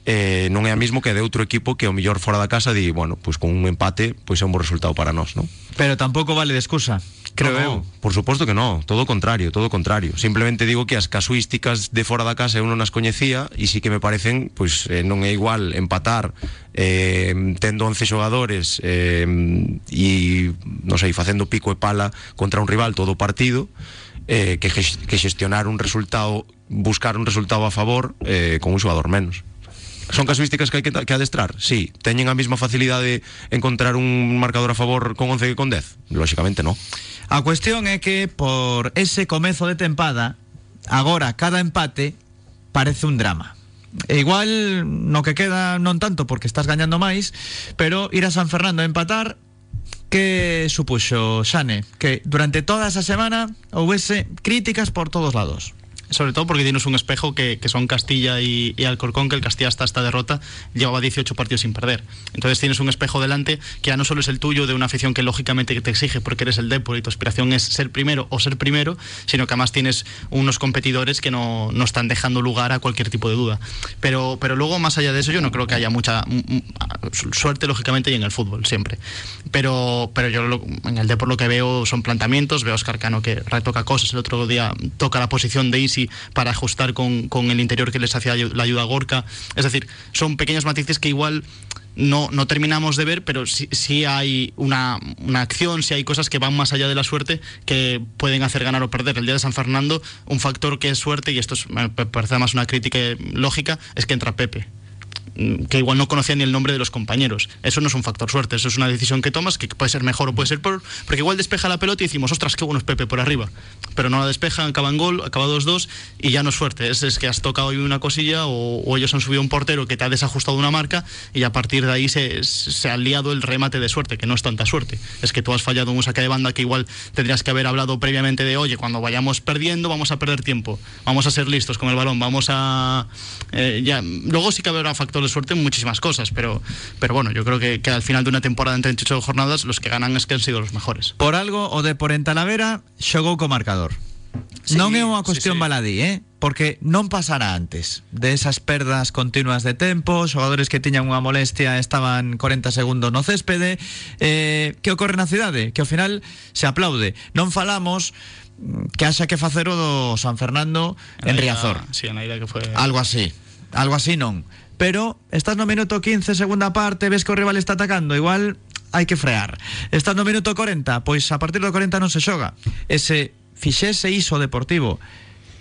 eh, non é a mismo que de outro equipo que ao millor fora da casa di, bueno, pois con un empate, pois é un bo resultado para nós, non? Pero tampouco vale de excusa, creo No, eu. Por suposto que no, todo contrario, todo contrario. Simplemente digo que as casuísticas de fora da casa eu non as coñecía e sí que me parecen, pois eh, non é igual empatar eh, tendo 11 xogadores eh, e non sei, facendo pico e pala contra un rival todo o partido eh, que, que xestionar un resultado buscar un resultado a favor eh, con un xogador menos. Son casuísticas que hai que, que adestrar? Sí. Teñen a mesma facilidade de encontrar un marcador a favor con 11 que con 10? Lóxicamente no. A cuestión é que por ese comezo de tempada, agora cada empate parece un drama. E igual no que queda non tanto porque estás gañando máis, pero ir a San Fernando a empatar que supuxo Xane que durante toda esa semana houvese críticas por todos lados. Sobre todo porque tienes un espejo que, que son Castilla y, y, Alcorcón, que el Castilla hasta esta derrota llevaba 18 partidos sin perder. Entonces tienes un espejo delante que ya no solo es el tuyo de una afición que lógicamente te exige porque eres el Depor y tu aspiración es ser primero o ser primero, sino que además tienes unos competidores que no, no están dejando lugar a cualquier tipo de duda. Pero, pero luego, más allá de eso, yo no creo que haya mucha suerte, lógicamente, y en el fútbol, siempre. Pero, pero yo lo, en el Depor lo que veo son planteamientos, veo a Oscar Cano que retoca cosas, el otro día toca la posición de Para ajustar con, con el interior que les hacía la ayuda a Gorka. Es decir, son pequeños matices que igual no, no terminamos de ver, pero sí, sí hay una, una, acción, sí hay cosas que van más allá de la suerte que pueden hacer ganar o perder. El día de San Fernando, un factor que es suerte, y esto es, me parece más una crítica lógica, es que entra Pepe que igual no conocía ni el nombre de los compañeros. Eso no es un factor suerte, eso es una decisión que tomas que puede ser mejor o puede ser peor, porque igual despeja la pelota y decimos, ostras, qué bueno es Pepe por arriba. Pero no la despeja, acaba en gol, acaba 2-2 y ya no es suerte. Es, es, que has tocado una cosilla o, ellos han subido un portero que te ha desajustado una marca y a partir de ahí se, se ha liado el remate de suerte, que no es tanta suerte. Es que tú has fallado un saque de banda que igual tendrías que haber hablado previamente de, oye, cuando vayamos perdiendo vamos a perder tiempo, vamos a ser listos con el balón, vamos a... Eh. Luego sí que habrá factores de suerte en muchísimas cosas, pero, pero bueno, yo creo que, que, al final de una temporada en 38 jornadas los que ganan es que han sido los mejores. Por algo o de por en Talavera xogou co marcador. Sí, non é unha cuestión sí, sí. baladí, eh? porque non pasará antes de esas perdas continuas de tempo, xogadores que tiñan unha molestia estaban 40 segundos no céspede. Eh, que ocorre na cidade? Que ao final se aplaude. Non falamos que haxa que facer o do San Fernando en, en Riazor. Sí, en que foi... Algo así. Algo así non pero estás no minuto 15, segunda parte, ves que o rival está atacando, igual hai que frear. Estás no minuto 40, pois a partir do 40 non se xoga. Ese fixese iso deportivo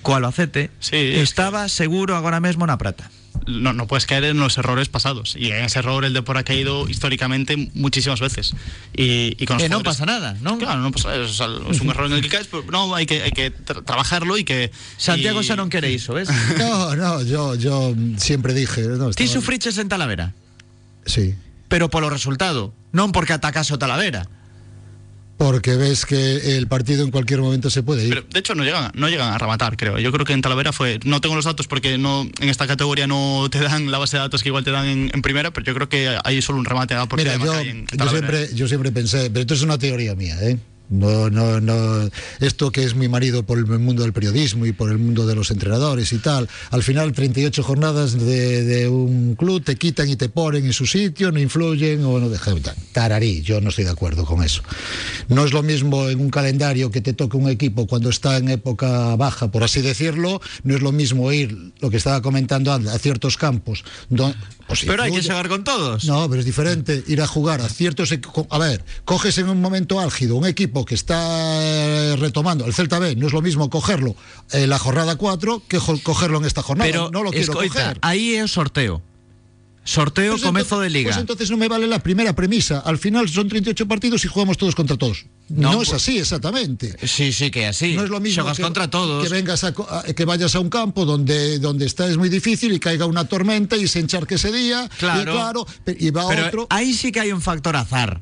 co Albacete, sí, estaba que... seguro agora mesmo na prata. No, no, puedes caer en los errores pasados. Y en ese error el Depor ha caído históricamente muchísimas veces. Y, y con los que no pasa nada, ¿no? Claro, no pasa Es, es un error en el que caes, pero no, hay que, hay que tra trabajarlo y que. Santiago y... xa non quere iso, ¿ves? No, no, yo, yo siempre dije. No, Ti sufriches en Talavera? Sí. Pero polo resultado, non porque atacase o Talavera. Porque ves que el partido en cualquier momento se puede ir. Pero, de hecho, no llegan, no llegan a rematar, creo. Yo creo que en Talavera fue. No tengo los datos porque no en esta categoría no te dan la base de datos que igual te dan en, en primera, pero yo creo que hay solo un remate a por Mira, yo, en, yo, siempre, yo siempre pensé, pero esto es una teoría mía, ¿eh? No, no, no. Esto que es mi marido por el mundo del periodismo y por el mundo de los entrenadores y tal. Al final, 38 jornadas de, un club te quitan y te ponen en su sitio, no influyen o no dejan. Tararí, yo no estoy de acuerdo con eso. No es lo mismo en un calendario que te toque un equipo cuando está en época baja, por así decirlo. No es lo mismo ir, lo que estaba comentando antes, a ciertos campos. Pues pero hay que llegar con todos. No, pero es diferente ir a jugar a ciertos. A ver, coges en un momento álgido un equipo que está retomando el Celta B, no es lo mismo cogerlo en la jornada 4 que cogerlo en esta jornada. Pero no lo quiero escoita, coger. Ahí es sorteo. Sorteo, Pues entonces- de liga. Pues entonces no me vale la primera premisa. Al final son 38 partidos y jugamos todos contra todos. No, No, es pues- así exactamente. Sí, sí, que así. No es lo mismo Xogas que, contra todos. que vengas a, co- a- que vayas a un campo donde donde está es muy difícil y caiga una tormenta y se encharque ese día Claro. y claro y va Pero otro ahí sí que hay un factor azar.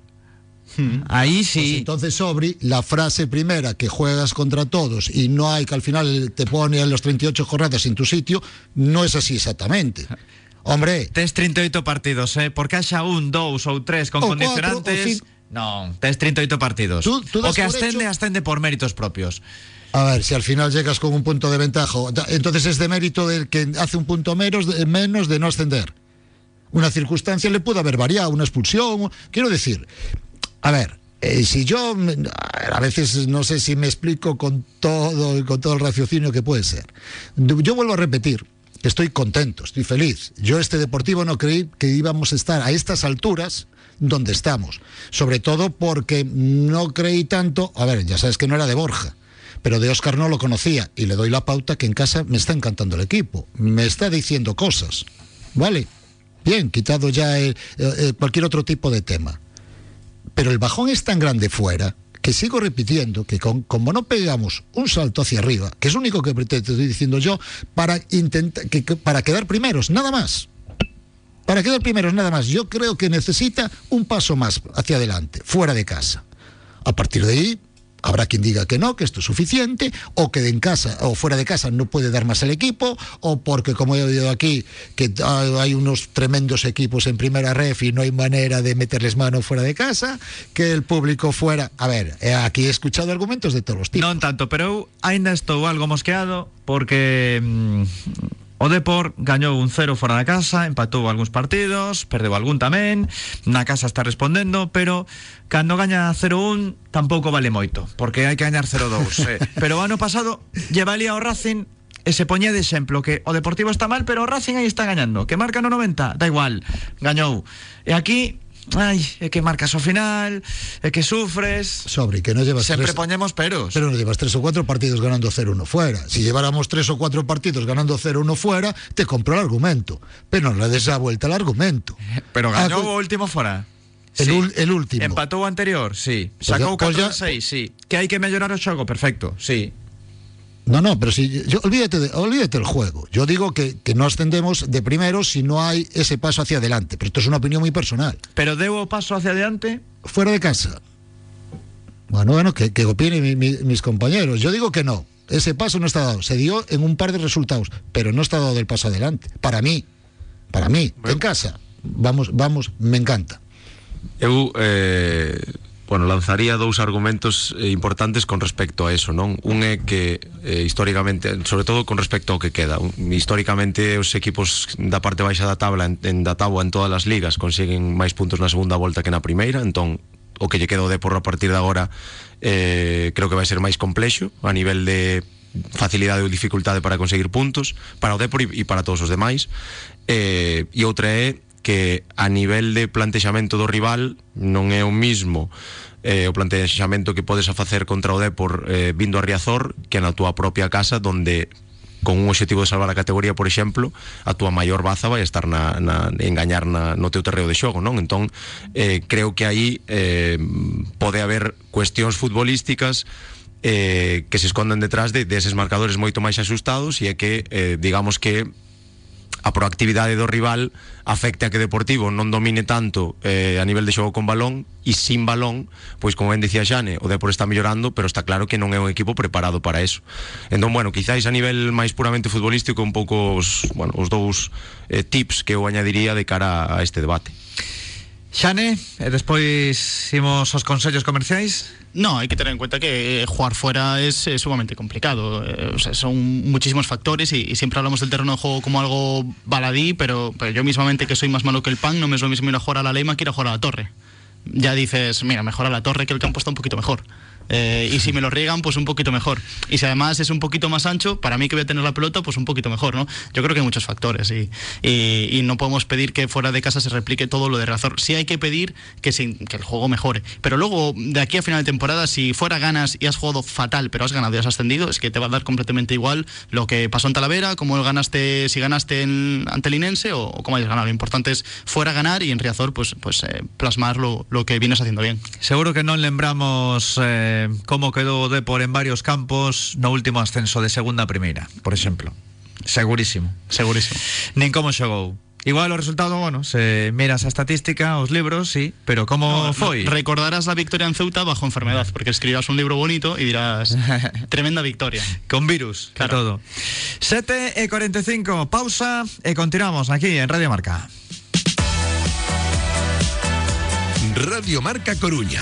Ahí Pues sí. entonces Sobri, la frase primera que juegas contra todos y no hay que al final te pone en los 38 jornadas en tu sitio, no es así exactamente. Hombre, Tes 38 partidos, eh? Porque haxa un, dous ou tres con O condicionantes. cuatro, o. Non, tes 38 partidos. Tú- tú o que ascende, hecho- ascende por méritos propios. a ver, si al final llegas con un punto de ventaja, entonces es de mérito del que hace un punto menos de, menos de no ascender. Una circunstancia le puede haber variado, una expulsión. Quiero decir, a ver, eh, si yo a veces no sé si me explico con todo, con todo el raciocinio que puede ser. Yo vuelvo a repetir, estoy contento, estoy feliz. Yo este deportivo no creí que íbamos a estar a estas alturas donde estamos. Sobre todo porque no creí tanto, a ver, ya sabes que no era de Borja. Pero de Oscar no lo conocía y le doy la pauta que en casa me está encantando el equipo. Me está diciendo cosas. ¿Vale? Bien, quitado ya el- eh, eh, cualquier otro tipo de tema. Pero el bajón es tan grande fuera que sigo repitiendo que con- como no pegamos un salto hacia arriba, que es lo único que te estoy diciendo yo, para, intentar, que, que- para quedar primeros, nada más. Para quedar primeros, nada más. Yo creo que necesita un paso más hacia adelante, fuera de casa. A partir de ahí, habrá quien diga que no, que esto es suficiente, o que en casa o fuera de casa no puede dar más el equipo, o porque, como he oído aquí, que hay unos tremendos equipos en primera ref y no hay manera de meterles mano fuera de casa, que el público fuera. A ver, eh, aquí he escuchado argumentos de todos los tipos. Non tanto, pero eu aínda estou algo mosqueado porque mm, O Depor gañou un cero fora da casa, empatou algúns partidos, perdeu algún tamén, na casa está respondendo, pero cando gaña 0-1 tampouco vale moito, porque hai que gañar 0-2. eh. Pero o ano pasado llevalía o Racing e se poñía de exemplo que o Deportivo está mal, pero o Racing aí está gañando, que marca no 90, da igual, gañou. E aquí Ai, é que marcas ao final, é que sufres. Sobre, que no llevas Sempre tres- poñemos peros. Pero no llevas tres o cuatro partidos ganando 0-1 fuera. Si lleváramos tres o cuatro partidos ganando 0-1 fuera, te compro el argumento. Pero no le des la vuelta al argumento. Pero o último fora. El ul- el último. Empatou o anterior, sí. Pues ya- pues 4 ya- 6, sí. Que hai que mellorar o xogo, perfecto, sí. No, no, pero si yo, olvídate, de- olvídate del juego. Yo digo que, que no ascendemos de primero si no hay ese paso hacia adelante. Pero esto es una opinión muy personal. Pero deu o paso hacia adelante. Fuera de casa. Bueno, bueno, que, que opinen mi- mi- mis compañeros. Yo digo que no. Ese paso no está dado. Se dio en un par de resultados, pero no está dado del paso adelante. Para mí, para mí, en casa. Vamos, vamos, me encanta. Eu eh, bueno, lanzaría dous argumentos eh, importantes con respecto a eso, non? Un é que eh, históricamente, sobre todo con respecto ao que queda, un, históricamente os equipos da parte baixa da tabla en, en da tábua en todas as ligas consiguen máis puntos na segunda volta que na primeira, entón o que lle queda o Depor a partir de agora eh, creo que vai ser máis complexo a nivel de facilidade ou dificultade para conseguir puntos para o Depor e, e para todos os demais eh, e outra é que a nivel de plantexamento do rival non é o mismo eh, o plantexamento que podes a facer contra o Depor eh, vindo a Riazor que na túa propia casa donde con un objetivo de salvar a categoría, por exemplo, a túa maior baza vai estar na, na engañar na, no teu terreo de xogo, non? Entón, eh, creo que aí eh, pode haber cuestións futbolísticas eh, que se esconden detrás de, deses marcadores moito máis axustados e é que, eh, digamos que a proactividade do rival afecte a que Deportivo non domine tanto eh, a nivel de xogo con balón e sin balón, pois como ben dicía Xane, o Depor está mellorando, pero está claro que non é un equipo preparado para eso. Entón, bueno, quizáis a nivel máis puramente futbolístico un pouco os, bueno, os dous eh, tips que eu añadiría de cara a este debate. Xane, e despois imos aos consellos comerciais. No, hay que tener en cuenta que eh, jugar fuera es, eh, sumamente complicado. Eh, o sea, son muchísimos factores y, y siempre hablamos del terreno de juego como algo baladí, pero, pero yo mismamente que soy más malo que el pan, no me es lo mismo ir a jugar a la Leima que ir a jugar a la Torre. Ya dices, mira, mejor a la Torre que el campo está un poquito mejor. Eh, y si me lo riegan, pues un poquito mejor. Y si además es un poquito más ancho, para mí que voy a tener la pelota, pues un poquito mejor, ¿no? Yo creo que hay muchos factores y, y- no podemos pedir que fuera de casa se replique todo lo de Razor. Sí hay que pedir que, se- que el juego mejore. Pero luego, de aquí a final de temporada, si fuera ganas y has jugado fatal, pero has ganado y has ascendido, es que te va a dar completamente igual lo que pasó en Talavera, como ganaste, si ganaste en, ante el Inense o, o cómo hayas ganado. Lo importante es fuera ganar y en Riazor, pues, pues eh, plasmar lo, lo que vienes haciendo bien. Seguro que non lembramos eh, como quedou o Depor en varios campos no último ascenso de segunda a primeira, por exemplo. Segurísimo. Segurísimo. Nin como xogou. Igual o resultado, bueno, se miras a estatística, os libros, sí, pero como No, foi? Recordarás la victoria en Ceuta bajo enfermedad, porque escribirás un libro bonito y dirás, tremenda victoria. Con virus, claro. Claro. todo. 7 e 45, pausa e continuamos aquí en Radio Marca. Radio Marca Coruña.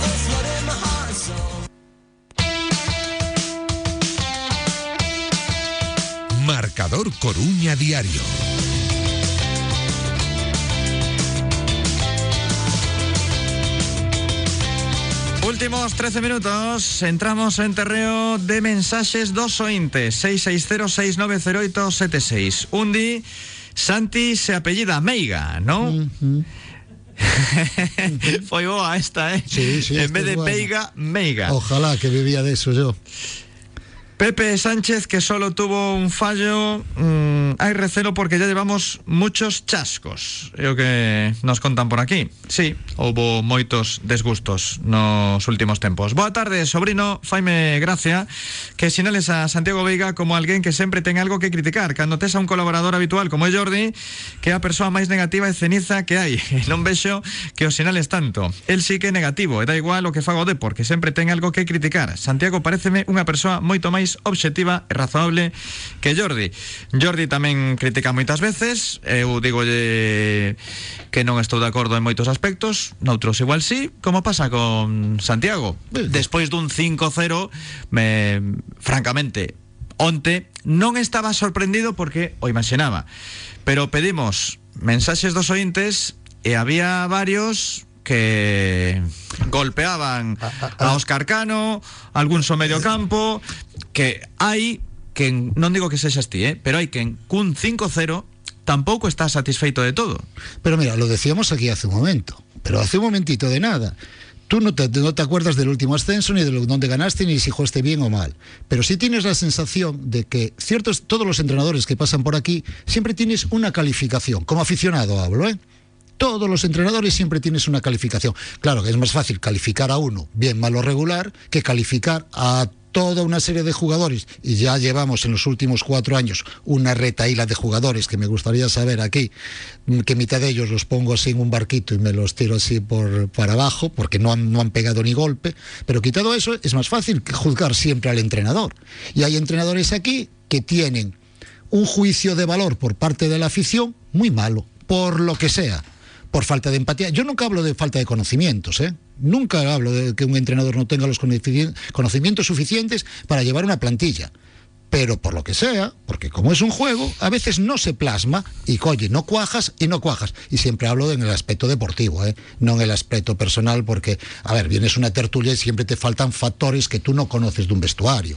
Marcador Coruña Diario. Últimos 13 minutos, entramos en terreo de mensajes dos ointes 660-690876 Undi, Santi se apellida Meiga, ¿no? Foi boa esta, ¿eh? Sí, sí, en vez es de buena. Peiga, Meiga. Ojalá que vivía de eso yo. Pepe Sánchez, que solo tuvo un fallo, mm, hay recelo porque ya llevamos muchos chascos. É o que nos contan por aquí. Sí, houve moitos desgustos nos últimos tempos. Boa tarde, sobrino, faime gracia que sinales a Santiago Veiga como alguén que sempre ten algo que criticar. Cando tes a un colaborador habitual como é Jordi, que é a persoa máis negativa e ceniza que hai. E non vexo que os sinales tanto. El sí que é negativo, e da igual o que fago de porque sempre ten algo que criticar. Santiago pareceme unha persoa moito máis obxectiva e razonable que Jordi. Jordi tamén critica moitas veces, eu digolle que non estou de acordo en moitos aspectos, noutros igual sí, como pasa con Santiago. Despois dun 5-0, me francamente, onte non estaba sorprendido porque o imaginaba. Pero pedimos mensaxes dos ointes e había varios que golpeaban a Oscar Cano, algún so medio campo, que hai que non digo que sexas ti, eh, pero hai quen cun 5-0 tampouco está satisfeito de todo. Pero mira, lo decíamos aquí hace un momento, pero hace un momentito de nada. Tú no te, no te acuerdas del último ascenso, ni de dónde ganaste, ni si jugaste bien o mal. Pero sí tienes la sensación de que ciertos, todos los entrenadores que pasan por aquí, siempre tienes una calificación. Como aficionado hablo, ¿eh? Todos los entrenadores siempre tienes una calificación. Claro que es más fácil calificar a uno, bien, malo, regular, que calificar a toda una serie de jugadores y ya llevamos en los últimos cuatro años una retaíla de jugadores que me gustaría saber aquí que mitad de ellos los pongo así en un barquito y me los tiro así por para abajo porque no han, no han pegado ni golpe pero quitado eso es más fácil que juzgar siempre al entrenador y hay entrenadores aquí que tienen un juicio de valor por parte de la afición muy malo por lo que sea por falta de empatía. Yo nunca hablo de falta de conocimientos, ¿eh? Nunca hablo de que un entrenador no tenga los conoci- conocimientos suficientes para llevar una plantilla. Pero por lo que sea, porque como es un juego, a veces no se plasma y oye, no cuajas y no cuajas. Y siempre hablo en el aspecto deportivo, ¿eh? no en el aspecto personal, porque, a ver, vienes una tertulia y siempre te faltan factores que tú no conoces de un vestuario.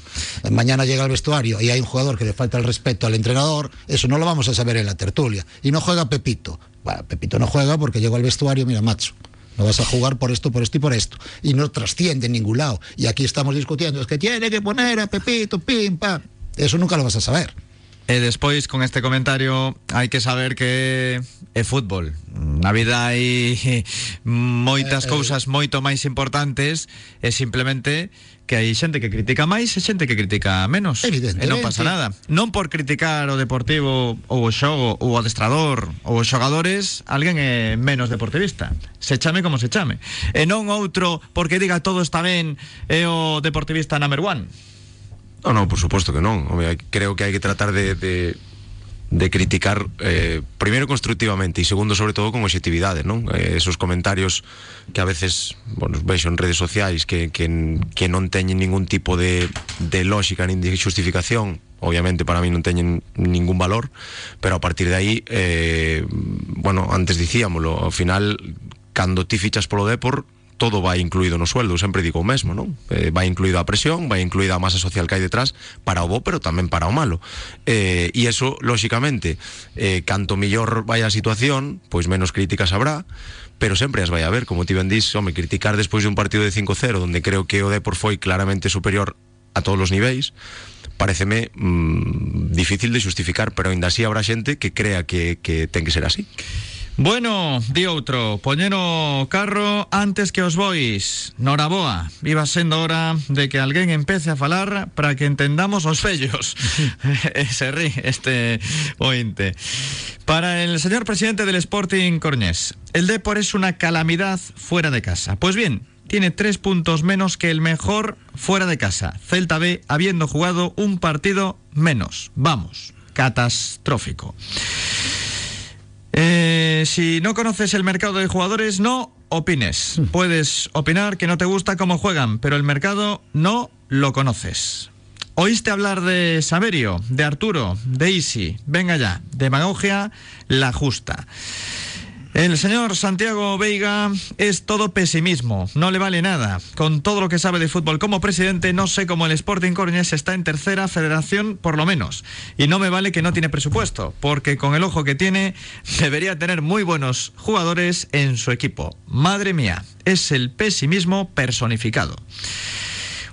Mañana llega al vestuario y hay un jugador que le falta el respeto al entrenador, eso no lo vamos a saber en la tertulia. Y no juega Pepito. Bueno, Pepito no juega porque llegó al vestuario, mira, macho. No vas a jugar por esto, por esto y por esto. Y no trasciende en ningún lado. Y aquí estamos discutiendo, es que tiene que poner a Pepito, pim, pam. Eso nunca lo vas a saber. E despois con este comentario hai que saber que é fútbol. Na vida hai moitas cousas moito máis importantes e simplemente que hai xente que critica máis e xente que critica menos. E Evidentemente. non pasa nada. Non por criticar o deportivo ou o xogo ou o adestrador ou os xogadores, alguén é menos deportivista. Se chame como se chame. E non outro porque diga todo está ben é o deportivista number one. No, no, por suposto que. Home, hai- creo que hai que tratar de, de de criticar eh, primeiro constructivamente e segundo sobre todo con objetividade non? Eh, esos comentarios que a veces bueno, vexo en redes sociais que, que, que non teñen ningún tipo de, de lógica nin de justificación obviamente para mí non teñen ningún valor pero a partir de aí eh, bueno, antes dicíamolo ao final cando ti fichas polo Depor todo vai incluído no sueldo, sempre digo o mesmo, non? Eh, vai a presión, vai incluída a masa social que hai detrás para o pero tamén para o malo. Eh, e eso, lóxicamente, eh, canto millor vai situación, pois menos críticas habrá, pero sempre as vai a ver, como ti ben dís, home, criticar despois de un partido de 5-0, donde creo que o Depor foi claramente superior a todos os niveis, pareceme mmm, difícil de xustificar, pero ainda así habrá xente que crea que, que que ser así. Bueno, di outro, poñeno carro antes que os bois. Noraboa, iba sendo hora de que alguén empece a falar para que entendamos os fellos. Se rí este ointe. Para el señor presidente del Sporting Cornés, el Depor es una calamidad fuera de casa. Pues bien, tiene tres puntos menos que el mejor fuera de casa. Celta B habiendo jugado un partido menos. Vamos, catastrófico. Eh, si no conoces el mercado de jugadores, no opines. Puedes opinar que no te gusta cómo juegan, pero el mercado no lo conoces. ¿Oíste hablar de Saverio, de Arturo, de Isi? Venga ya, demagogia la justa. El señor Santiago Veiga es todo pesimismo, no le vale nada. Con todo lo que sabe de fútbol como presidente, no sé cómo el Sporting Coruñés está en tercera federación por lo menos. Y no me vale que no tiene presupuesto, porque con el ojo que tiene debería tener muy buenos jugadores en su equipo. Madre mía, es el pesimismo personificado.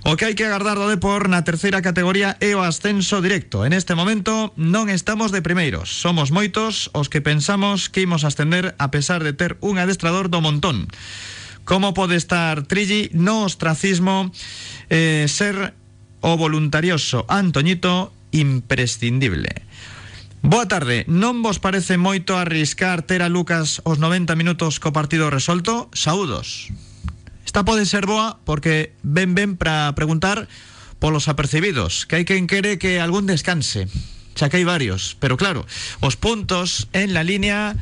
O que hai que agardar do Depor na terceira categoría é o ascenso directo. En este momento non estamos de primeiros. Somos moitos os que pensamos que imos ascender a pesar de ter un adestrador do montón. Como pode estar Trilli no ostracismo eh, ser o voluntarioso Antoñito imprescindible? Boa tarde, non vos parece moito arriscar ter a Lucas os 90 minutos co partido resolto? Saúdos. Esta pode ser boa porque ven ben para preguntar polos apercibidos, que hai quen quere que algún descanse. Xa que hai varios, pero claro, os puntos en la línea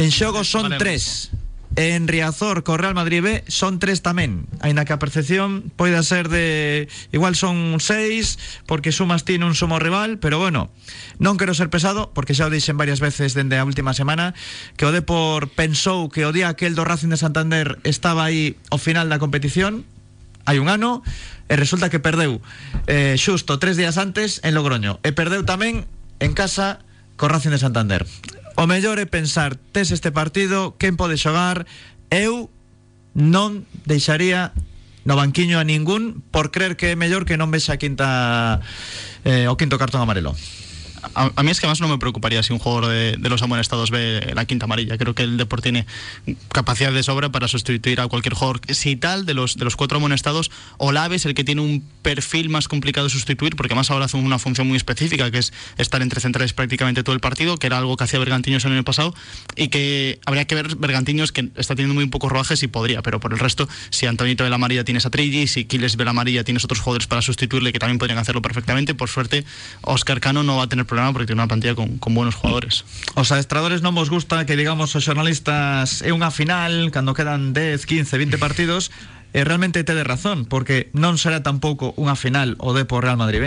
en xogo son tres. En Riazor co Real Madrid B son tres tamén. Ainda que a percepción poida ser de Igual son seis Porque sumas tiene un sumo rival Pero bueno, non quero ser pesado Porque xa o dixen varias veces dende a última semana Que o Depor pensou que o día aquel do Racing de Santander Estaba aí ao final da competición Hai un ano E resulta que perdeu eh, tres días antes en Logroño E perdeu tamén en casa co Racing de Santander O mellor é pensar, tes este partido, quen pode xogar? Eu non deixaría no banquiño a ningún por creer que é mellor que non vexa a quinta eh, o quinto cartón amarelo. A, a, mí es que más no me preocuparía si un jugador de, de los amonestados ve la quinta amarilla. Creo que el Deport tiene capacidad de sobra para sustituir a cualquier jugador. Si tal, de los, de los cuatro amonestados, Olave es el que tiene un perfil más complicado de sustituir, porque más ahora hace una función muy específica, que es estar entre centrales prácticamente todo el partido, que era algo que hacía Bergantiños el año pasado, y que habría que ver Bergantiños, que está teniendo muy pocos rodajes y podría, pero por el resto, si Antonito de la Amarilla tienes a Trilli, si Quiles de la Amarilla tienes otros jugadores para sustituirle que también podrían hacerlo perfectamente, por suerte, Oscar Cano no va a tener problema porque tiene una plantilla con, con buenos jugadores. Os adestradores non vos gusta que digamos os xornalistas é unha final cando quedan 10, 15, 20 partidos e realmente tede razón, porque non será tampouco unha final o Depo Real Madrid B.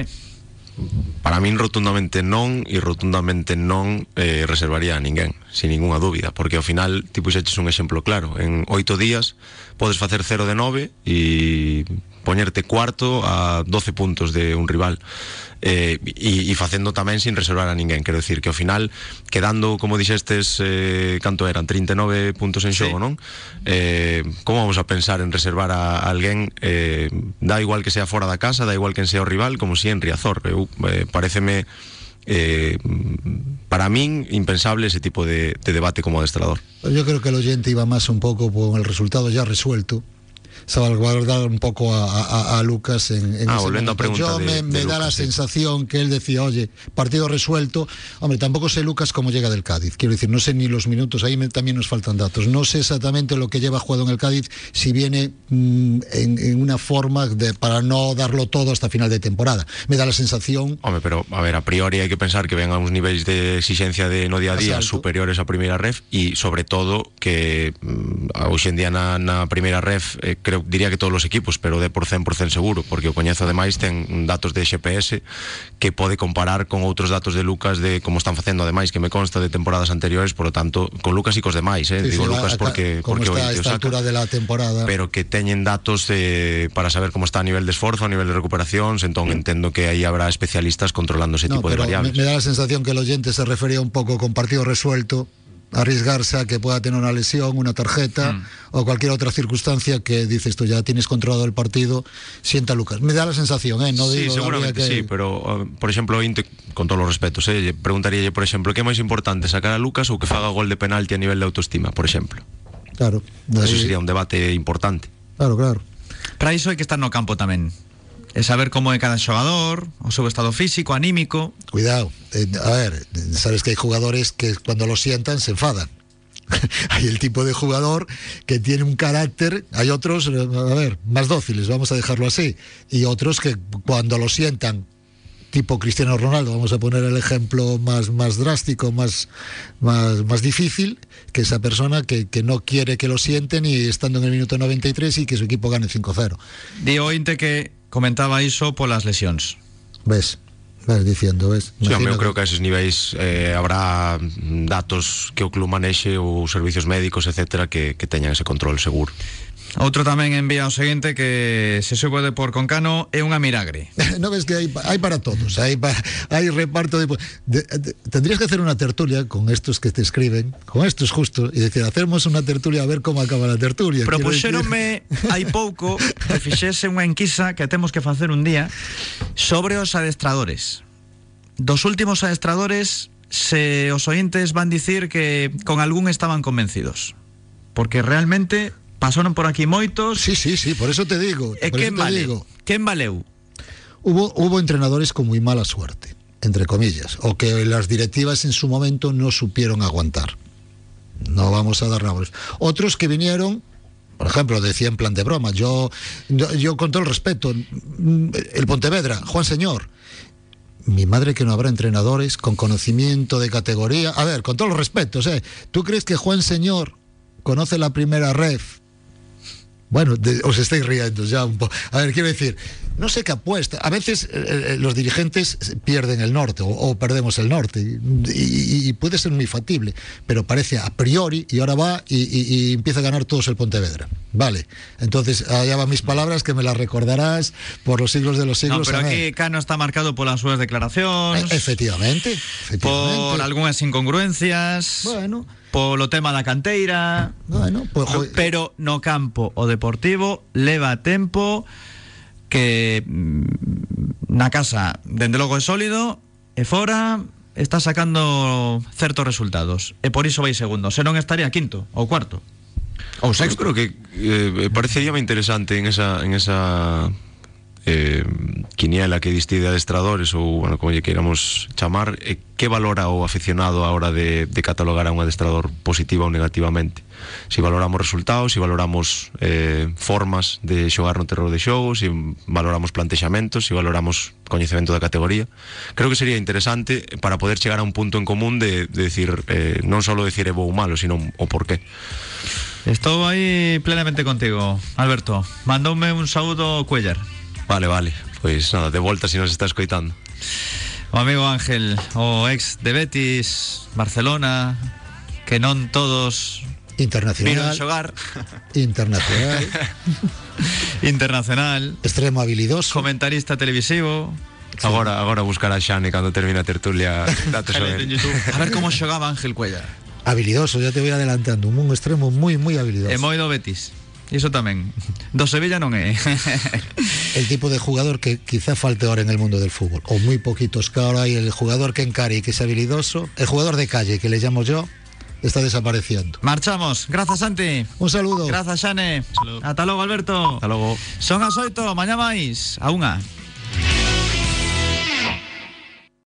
Para min rotundamente non e rotundamente non eh, reservaría a ninguén, sin ninguna dúbida, porque ao final tipo puxeches un exemplo claro, en oito días podes facer 0 de 9 e poñerte cuarto a 12 puntos de un rival eh, e, e facendo tamén sin reservar a ninguén. Quero decir que ao final quedando como dixestes eh, canto eran 39 puntos en xogo sí. non eh, como vamos a pensar en reservar a, a alguén eh, da igual que sea fora da casa da igual que sea o rival como si en Riazor. Eu, eh, pareceme eh, para min impensable ese tipo de, de debate como adestrador. Yo creo que el oyente iba más un poco con el resultado ya resuelto salvaguardar un poco a, a- a Lucas en, en Ah, ese volviendo a momento. pregunta Yo de- me, de me da Lucas, la sí. sensación que él decía, oye, partido resuelto. Hombre, tampoco sé Lucas cómo llega del Cádiz. Quiero decir, no sé ni los minutos, ahí me- también nos faltan datos. No sé exactamente lo que lleva jugado en el Cádiz, si viene mm, en, en una forma de, para no darlo todo hasta final de temporada. Me da la sensación Home, pero a ver, a priori hai que pensar que ven a uns niveis de exigencia de no día a día superiores á primeira ref e sobre todo que mm, a hoxe en día na, na primeira ref eh, creo diría que todos os equipos, pero de por 100% seguro, porque o coñezo ademais ten datos de GPS que pode comparar con outros datos de Lucas de como están facendo ademais que me consta de temporadas anteriores, por lo tanto, con Lucas e cos demais, eh, Sí, digo sí, Lucas porque como porque está a 20 o esta altura de la temporada. pero que teñen datos eh, para saber como está a nivel de esforzo, a nivel de recuperacións, entón entendo que aí habrá especialistas controlando ese No, tipo de pero me, variables. me da la sensación que el oyente se refería un poco con partido resuelto, arriesgarse a que pueda tener una lesión, una tarjeta Mm. o cualquier otra circunstancia que dices tú ya tienes controlado el partido, sienta Lucas. Me da la sensación, ¿eh? No sí, digo seguramente que- sí, pero uh, por exemplo, Inte, con todos os respetos, eh, lle preguntaríalle, por exemplo, que é máis importante sacar a Lucas ou que faga gol de penalti a nivel de autoestima, por exemplo. Claro, Eso sería un debate importante. claro, claro. Para iso hai que estar no campo tamén. E saber como é cada xogador, o seu estado físico, anímico. Cuidado. Eh, a ver, sabes que hay jugadores que cuando lo sientan se enfadan. hay el tipo de jugador que tiene un carácter, hay otros, a ver, más dóciles, vamos a dejarlo así, y otros que cuando lo sientan, tipo Cristiano Ronaldo, vamos a poner el ejemplo más, más drástico, más, más, más difícil, que esa persona que, que no quiere que lo sienten y estando en el minuto 93 y que su equipo gane 5-0. Di o Inte que comentaba iso polas lesións. Ves, ves diciendo, ves? Sí, home, eu creo que a eses niveis eh, habrá datos que o club manexe ou servicios médicos, etcétera, que, que teñan ese control seguro. Outro tamén envía o seguinte que se sube de por Concano é unha miragre. no ves que hay, hay para todos, hay, pa- hay reparto de, de- de- Tendrías que hacer una tertulia con estos que te escriben, con estos justo, y decir, hacemos una tertulia a ver cómo acaba la tertulia. Propuxéronme hai pouco que fixese unha enquisa que temos que facer un día sobre os adestradores. Dos últimos adestradores se os ointes van dicir que con algún estaban convencidos. Porque realmente pasaron por aquí moitos Sí, sí, sí, por eso te digo. e por eso quen te vale? digo. Quen valeu? Hubo, hubo entrenadores con muy mala suerte, entre comillas, o que las directivas en su momento no supieron aguantar. No vamos a dar nombres. Otros que vinieron, por ejemplo, decía en plan de broma, yo, yo, yo con todo el respeto, el Pontevedra, Juan Señor, mi madre que no habrá entrenadores con conocimiento de categoría. A ver, con todos los respetos, ¿eh? ¿Tú crees que Juan Señor conoce la primera ref? Bueno, de- os estáis riendo ya un poco. A ver, quiero decir, no sé qué apuesta. A veces eh, eh, los dirigentes pierden el norte o, o perdemos el norte y, y- y puede ser muy factible, pero parece a priori y ahora va y, y- empieza a ganar todos el Pontevedra. Vale, entonces allá van mis palabras que me las recordarás por los siglos de los No, siglos. pero A ver. aquí Cano está marcado polas súas declaracións, Eh, Efectivamente, efectivamente. por algunhas incongruencias, Bueno, polo tema da canteira. Bueno, pues, jo... pero no campo o Deportivo leva tempo que mm, na casa, dende logo é sólido, e fora está sacando certos resultados. E por iso vai segundo. Se non estaría quinto ou cuarto. Ou sexto. Creo que eh, eh parecería interesante en esa en esa eh, quiniela que diste de adestradores ou, bueno, como lle queiramos chamar, eh, que valora o aficionado a hora de, de catalogar a un adestrador positiva ou negativamente? Si valoramos resultados, si valoramos eh, formas de xogar no terror de xogo, si valoramos plantexamentos, si valoramos coñecemento da categoría. Creo que sería interesante para poder chegar a un punto en común de, de decir, eh, non decir é bo ou malo, sino o porqué. Estou aí plenamente contigo, Alberto. Mandoume un saúdo Cuellar. Vale, vale. Pois nada, de volta se nos está escoitando. O amigo Ángel, o ex de Betis, Barcelona, que non todos internacional, xogar, internacional, internacional, extremo habilidoso. comentarista televisivo. Agora, agora buscar a Xane cando termina a tertulia datos sobre. A ver como xogaba Ángel Cuellar. Habilidoso, ya te voy adelantando. Un extremo muy, muy habilidoso. E moi do Betis. Iso tamén. Do Sevilla non é. el tipo de jugador que quizá falte ahora en el mundo del fútbol, o muy poquitos que ahora hay el jugador que encare y que es habilidoso, el jugador de calle que le llamo yo, está desapareciendo. Marchamos. Gracias, Santi. Un saludo. Gracias, Xane. Saludo. Ata logo, Alberto. Hasta logo. Son as oito, mañá máis. A unha.